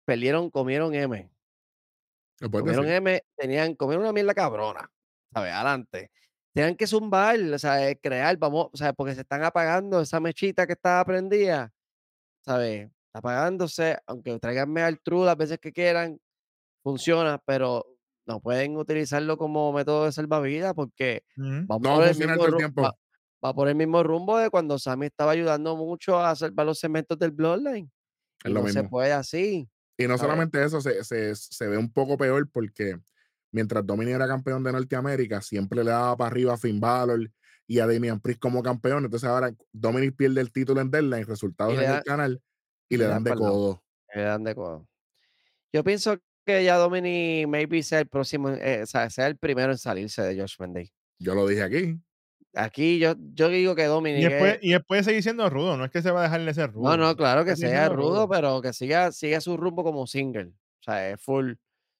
perdieron, comieron M. ¿Me puedes Comieron decir? M, tenían, comieron una mierda cabrona, ¿sabes? Adelante. Tenían que zumbar, o sea, crear, vamos, o sea, porque se están apagando esa mechita que estaba prendida, ¿sabes? Apagándose, aunque traigan al true las veces que quieran, funciona, pero no pueden utilizarlo como método de salvavidas porque va No por va el mismo por el mismo rumbo de cuando Sammy estaba ayudando mucho a salvar los cementos del Bloodline. Es Y lo no se mismo. puede así. Y no solamente eso, se, se, se ve un poco peor porque mientras Dominic era campeón de Norteamérica, siempre le daba para arriba a Finn Balor y a Damian Priest como campeón. Entonces ahora Dominic pierde el título en Deadline, resultados en el canal, y le dan de codo. Le dan de codo. Yo pienso que ya Dominic maybe sea el próximo, eh, o sea, sea el primero en salirse de Josh Day. Yo lo dije aquí. Aquí yo, yo digo que Y Dominic es- después, y después seguir siendo rudo, no es que se va a dejar de ser rudo. No, no, claro que sea rudo, pero que siga, siga su rumbo como single. O sea, es full,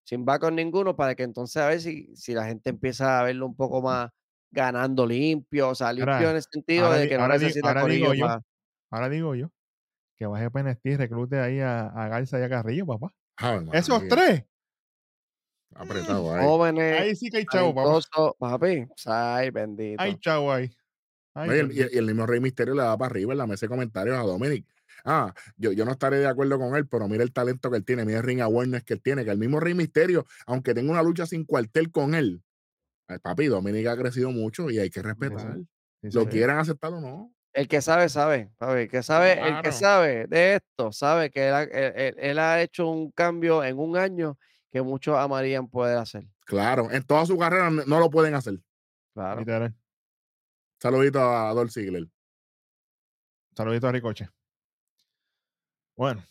sin va con ninguno, para que entonces a ver si, si la gente empieza a verlo un poco más ganando limpio, o sea, limpio Ahora- en el sentido ahora de que no ahora di- necesita ahora digo yo. Ahora digo yo que baje PNST y reclute ahí a, a Garza y a Carrillo, papá. Esos tres, Apretado ahí. jóvenes, ahí sí que hay chavo, papi. Ay, bendito. Hay chavo ahí. Ay, No, y, el, y- el mismo Rey Misterio le da para arriba en la mesa de comentarios a Dominic. Ah, yo, yo no estaré de acuerdo con él, pero mira el talento que él tiene, mira el ring awareness que él tiene, que el mismo Rey Misterio, aunque tenga una lucha sin cuartel con él, ay, papi, Dominic ha crecido mucho y hay que respetar. Sí, Lo sí. quieran aceptar o no. El que sabe, sabe, papi. El que sabe, el que sabe de esto, sabe que él ha, él- él- él ha hecho un cambio en un año que muchos amarían poder hacer. Claro, en toda su carrera no lo pueden hacer. Claro. Literal. Saludito a Dolph Ziggler. Saludito a Ricoche. Bueno,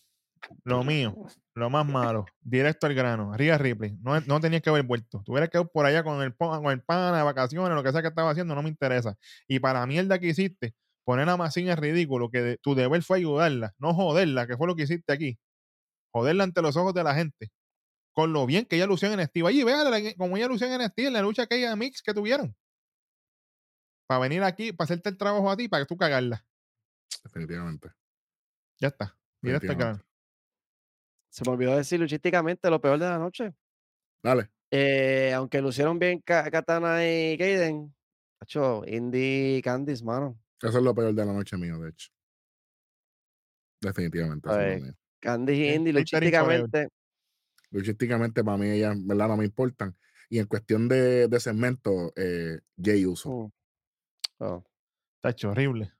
lo mío, lo más malo, directo al grano, Ria Ripley, no, no tenías que haber vuelto. Tuvieras que ir por allá con el, con el pana de vacaciones, lo que sea que estaba haciendo, no me interesa. Y para la mierda que hiciste, poner a Massín es ridículo, que de- tu deber fue ayudarla, no joderla, que fue lo que hiciste aquí. Joderla ante los ojos de la gente. Con lo bien que ella lució en NXT. Oye, véala como ella lució en NXT en la lucha aquella mix que tuvieron. Para venir aquí, para hacerte el trabajo a ti, para que tú cagarla. Definitivamente. Ya está. Al Definitivamente. grano. Se me olvidó decir luchísticamente lo peor de la noche. Dale. Eh, aunque lucieron bien Ka- Katana y Kaden, hecho Indy y Candice, mano. Eso es lo peor de la noche mío, de hecho. Definitivamente. eso es lo Ay. mío. Candice y Indy luchísticamente, Luchísticamente, para mí, ellas, ¿verdad? No me importan. Y en cuestión de, de segmento, eh, Jay Uso. mm, oh, Está hecho horrible.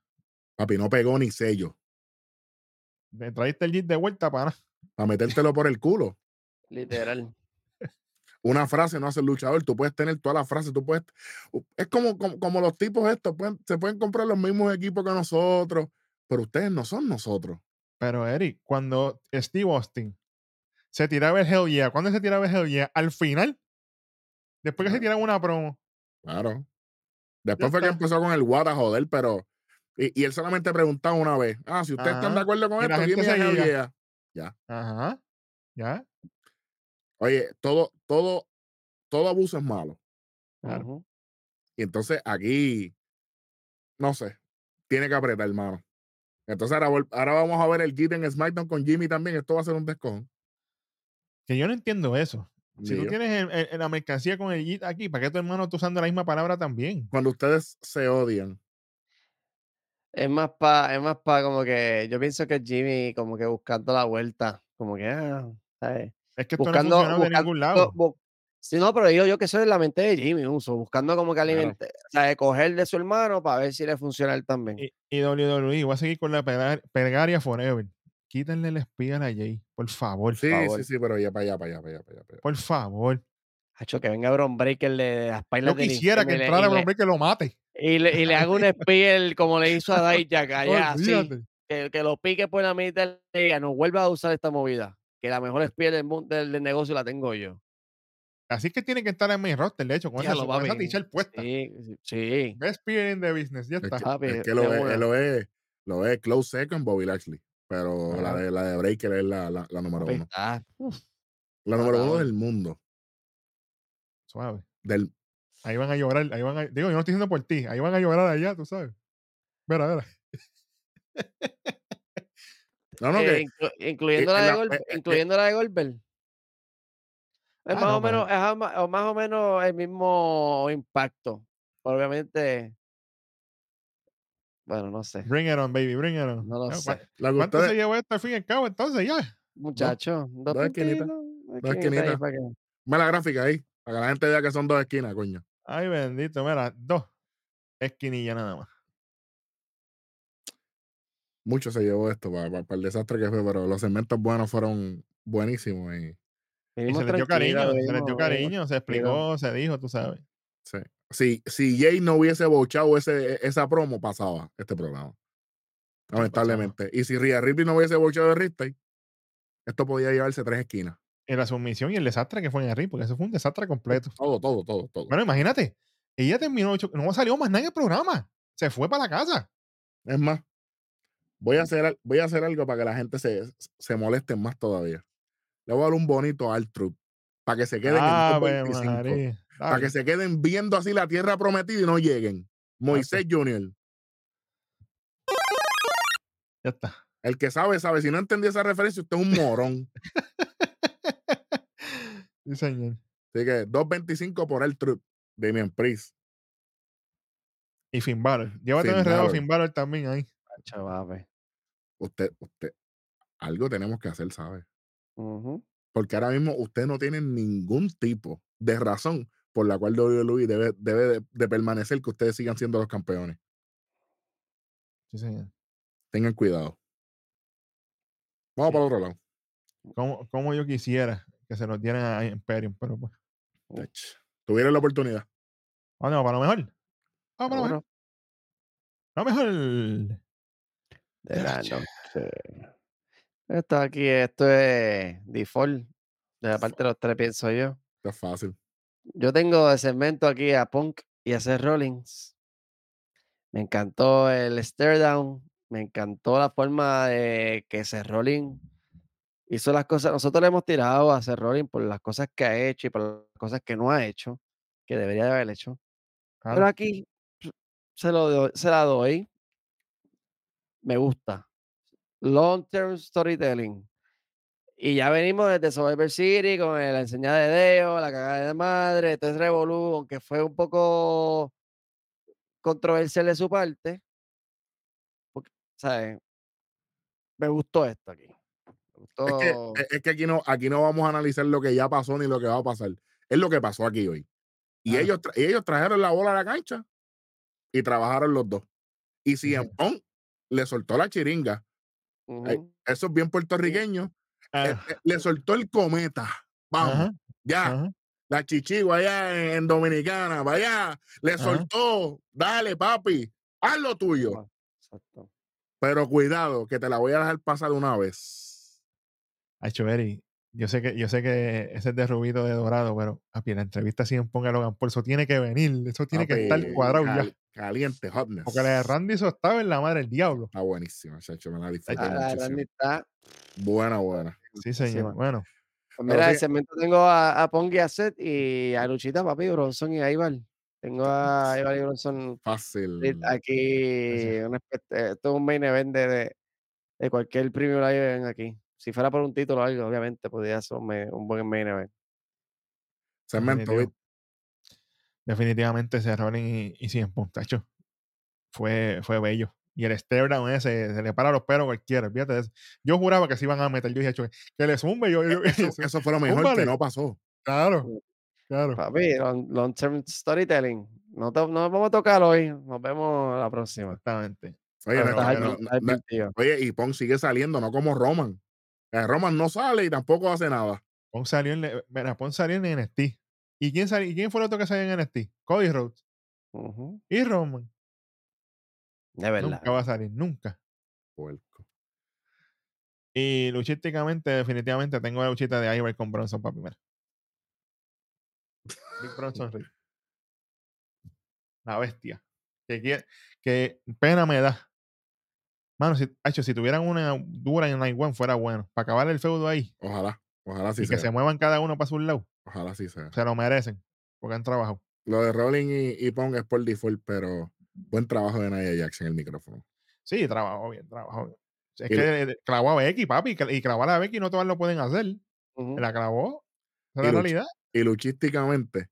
Papi, no pegó ni sello. Me traíste el jeep de vuelta para. Para metértelo por el culo. *laughs* literal. Una frase no hace el luchador. Tú puedes tener todas las frases. Tú puedes. Es como, como, como los tipos estos. pueden- se pueden comprar los mismos equipos que nosotros. Pero ustedes no son nosotros. Pero Eric, cuando Steve Austin se tiraba el Hell Yeah, ¿cuándo se tiraba el Hell Yeah? Al final. Después que se tiraba una promo. Claro. Después fue que empezó con el What a joder, pero. Y, y él solamente preguntaba una vez. Ah, si ustedes están de acuerdo con Y esto, gente give me a hell yeah. Ajá. ¿Ya? Oye, todo, todo, todo abuso es malo. Claro. Y entonces aquí, no sé, tiene que apretar, hermano. Entonces ahora, ahora vamos a ver el Git en SmackDown con Jimmy también. Esto va a ser un descojón. Que yo no entiendo eso. Si tú tienes el- el- la mercancía con el jeep aquí, ¿para qué tu hermano está usando la misma palabra también? Cuando ustedes se odian, Es más para, es más pa como que yo pienso que Jimmy como que buscando la vuelta, como que ah, ¿sabes? Es que esto buscando, no ha funcionado de buscando- ningún lado. bu- Sí, no, pero digo yo que eso es la mente de Jimmy Uso, buscando como que Claro. alimentar, o sea, de coger de su hermano para ver si le funciona él también. Y, y WWE, voy a seguir con la pegar- Pergaria Forever. Quítenle el espía a Jay, por favor. sí, favor. sí, sí, pero ya para allá, para allá, para allá, para allá. Por favor. Hacho, que venga Bron Breaker de, de las pailas Yo quisiera que entrara hombre que lo mate. y le, y le haga un *laughs* spear como le hizo a allá, así, Olvídate. que, que lo pique por la mitad y diga, no vuelva a usar esta movida, que la mejor spear del, mundo, del, del negocio la tengo yo. Así que tiene que estar en mi roster, de hecho, con Ya esa, lo, con esa t-shirt puesta. Sí, sí, sí. Best peer in the business, ya Es está. que, es que de lo, es, él lo es, lo es close second Bobby Lashley. Pero la de, la de Breaker es la, la, la número uno. uf, La número uno del mundo. Suave. Del, Ahí van a llorar, ahí van a, digo, yo no estoy diciendo por ti, ahí van a llorar allá, tú sabes. Mira, mira. *laughs* no, no, eh, que inclu- incluyendo, eh, la de Gol- eh, eh, incluyendo la de Goldberg. Es Ah, más, no, o menos, es más o menos el mismo impacto. Obviamente, bueno, no sé. Bring it on, baby, bring it on. No lo sé. ¿cuá- la ¿Cuánto se llevó esto al fin y al cabo entonces ya? Muchacho, dos, dos esquinitas, dos esquinitas ahí esquinitas. para que- Ve la gráfica ahí, para que la gente vea que son dos esquinas, coño. Ay, bendito, mira, dos esquinillas nada más. Mucho se llevó esto para, el desastre que fue, pero los segmentos buenos fueron buenísimos. Y, Y se les dio cariño, se les dio cariño, se explicó, se dijo, tú sabes. sí. Si, si Jay no hubiese bochado ese, esa promo, pasaba este programa. Lamentablemente. Y si Rhea Ripley no hubiese bochado de Ripley, esto podía llevarse tres esquinas. En la sumisión y el desastre que fue en el ring, porque eso fue un desastre completo. Todo, todo, todo, todo. Bueno, imagínate, Ella terminó, no salió más nada en el programa. Se fue para la casa. Es más, voy a hacer, al- voy a hacer algo para que la gente se, se moleste más todavía. Le voy a dar un bonito al truth para que se queden en Ave 2.25, Para que se queden viendo así la tierra prometida y no lleguen. Moisés Junior. Ya está. El que sabe, sabe. Si no entendí esa referencia, usted es un morón. *laughs* Sí, señor. Así que 2.25 por el truth. Damian Priest. Y Finn Balor. Llévate Finn un enredado. Finn Balor también ahí. Chaval. Usted, usted, algo tenemos que hacer, ¿sabe? Porque ahora mismo usted no tiene ningún tipo de razón por la cual WWE debe, debe de, de permanecer que ustedes sigan siendo los campeones. Sí, señor. Tengan cuidado. Vamos Sí. para el otro lado. Como, como yo quisiera que se nos dieran a Imperium, pero pues. Tuvieron la oportunidad. Vamos para lo mejor. Vamos para lo mejor. Lo mejor. De la noche. Esto aquí, esto es default. De la parte de los tres, pienso yo. Esto es fácil. Yo tengo de segmento aquí a Punk y a Seth Rollins. Me encantó el stare down. Me encantó la forma de que Seth Rollins hizo las cosas. Nosotros le hemos tirado a Seth Rollins por las cosas que ha hecho y por las cosas que no ha hecho, que debería de haber hecho. Pero aquí se, lo doy- se la doy. Me gusta. Long term storytelling. Y ya venimos desde Survivor City con la enseñada de Deo, la cagada de madre, entonces Revolú, aunque fue un poco controversial de su parte. Porque, ¿sabes? Me gustó esto aquí. Me Es que, es- que aquí, no, aquí no vamos a analizar lo que ya pasó ni lo que va a pasar. Es lo que pasó aquí hoy. Y ellos, y ellos trajeron la bola a la cancha y trabajaron los dos. Y si Ujú. le soltó la chiringa, Ujú. eso es bien puertorriqueño, Ah, eh, le soltó el cometa. Vamos, ajá, ya. ajá. La chichigua allá en, Dominicana, vaya, le Ajá. soltó, dale papi, haz lo tuyo. Exacto. Pero cuidado, que te la voy a dejar pasar una vez. Ay, Choveri, yo sé que, yo sé que ese es de Rubito de Dorado, pero papi, la entrevista si ponga Logan Paul, eso tiene que venir, eso tiene que estar cuadrado ya. cal- Caliente, hotness. Porque la de Randy eso estaba en la madre del diablo. Está buenísima, chacho, me la disfruté Ah, la. Randy está Buena, buena. Sí, señor. Bueno, Pues mira, el sí- segmento tengo a, a Pong y a Seth y a Luchita, papi, Bronson y a Ibar. Tengo a Ibar y Bronson Fácil. Aquí. un eh, esto es un main event de, de, de cualquier premio live ven aquí. Si fuera por un título o algo, obviamente podría ser un, buen main event. Segmento, definitivamente ese Rollins y, y CM Punk, tacho, fue, fue bello. Y el stare down ese, se le para los pelos a cualquiera, fíjate de eso. Yo juraba que se iban a meter, yo dije, "Acho, que le zumbe, yo, yo- *laughs* Eso, fue lo mejor Zúmbale. que no pasó. claro, claro. Papi, long, long term storytelling. No, to- no vamos a tocar hoy. Nos vemos la próxima. Exactamente. Oye, no, no, no, oye, y Pong sigue saliendo, no como Roman. Eh, Roman no sale y tampoco hace nada. Pon salió en, le- mira, Pon salió en NXT. ¿Y quién, salió, ¿Y quién fue el otro que salió en NXT? Cody Rhodes. Y Roman. De verdad. Nunca va a salir, nunca. Puerco. Y luchísticamente, definitivamente, tengo la luchita de Ivar con Bronson para primero. Big Bronson Reed. La bestia. Que, quiere- que pena me da. Mano, si, hecho, si tuvieran una dura en Night One fuera bueno. Para acabar el feudo ahí. Ojalá, ojalá sí y que sea. se muevan cada uno para su lado. Ojalá sí sea. Se lo merecen. Porque han trabajado. Lo de Rolling y, y Pong es por default, pero buen trabajo de Nia Jackson en el micrófono. Sí, trabajó bien, trabajó bien. Es Y que eh, clavó a Becky, papi. Y clavar a Becky no todas lo pueden hacer. La clavó. Es la realidad. Y luchísticamente,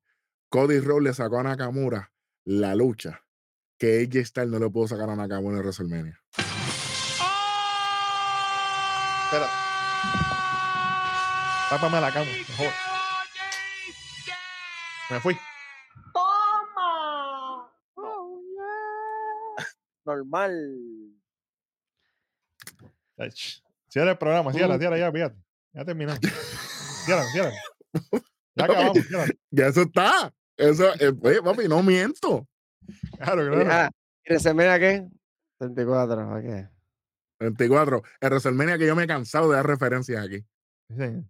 Cody Rhodes le sacó a Nakamura la lucha que AJ Styles no le pudo sacar a Nakamura en WrestleMania. Espera. Tápame la cama. mejor. Me fui. Normal. Cierra el programa, cierra, cierra ya, fíjate. Ya terminamos. Cierra, cierra. *laughs* Ya acabamos, cierra. Ya eso está. Eso, eh, oye, papi, no miento. Claro, claro. Ah, ¿y WrestleMania qué? 34, ¿ok? 24. En WrestleMania que yo me he cansado de dar referencias aquí. Sí, señor.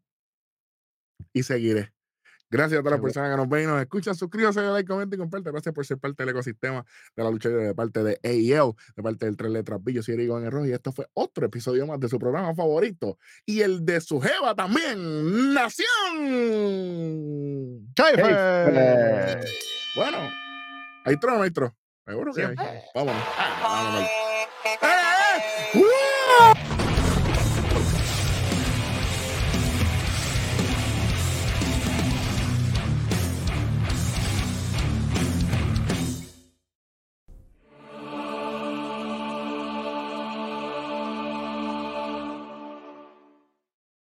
Y seguiré. Gracias a todas las personas que nos ven y nos escuchan. Suscríbase, dale like, comenta y comparte. Gracias por ser parte del ecosistema de la lucha de parte de AEL, de parte del Tres Letras B. Yo soy Eric Iván Rojo y esto fue otro episodio más de su programa favorito y el de su jeva también, Nación. ¡Chaife! Bueno, ¿hay tro no hay tro? Seguro que hay. Vámonos. Ah, vámonos. ¡Eh, eh! ¡Uh!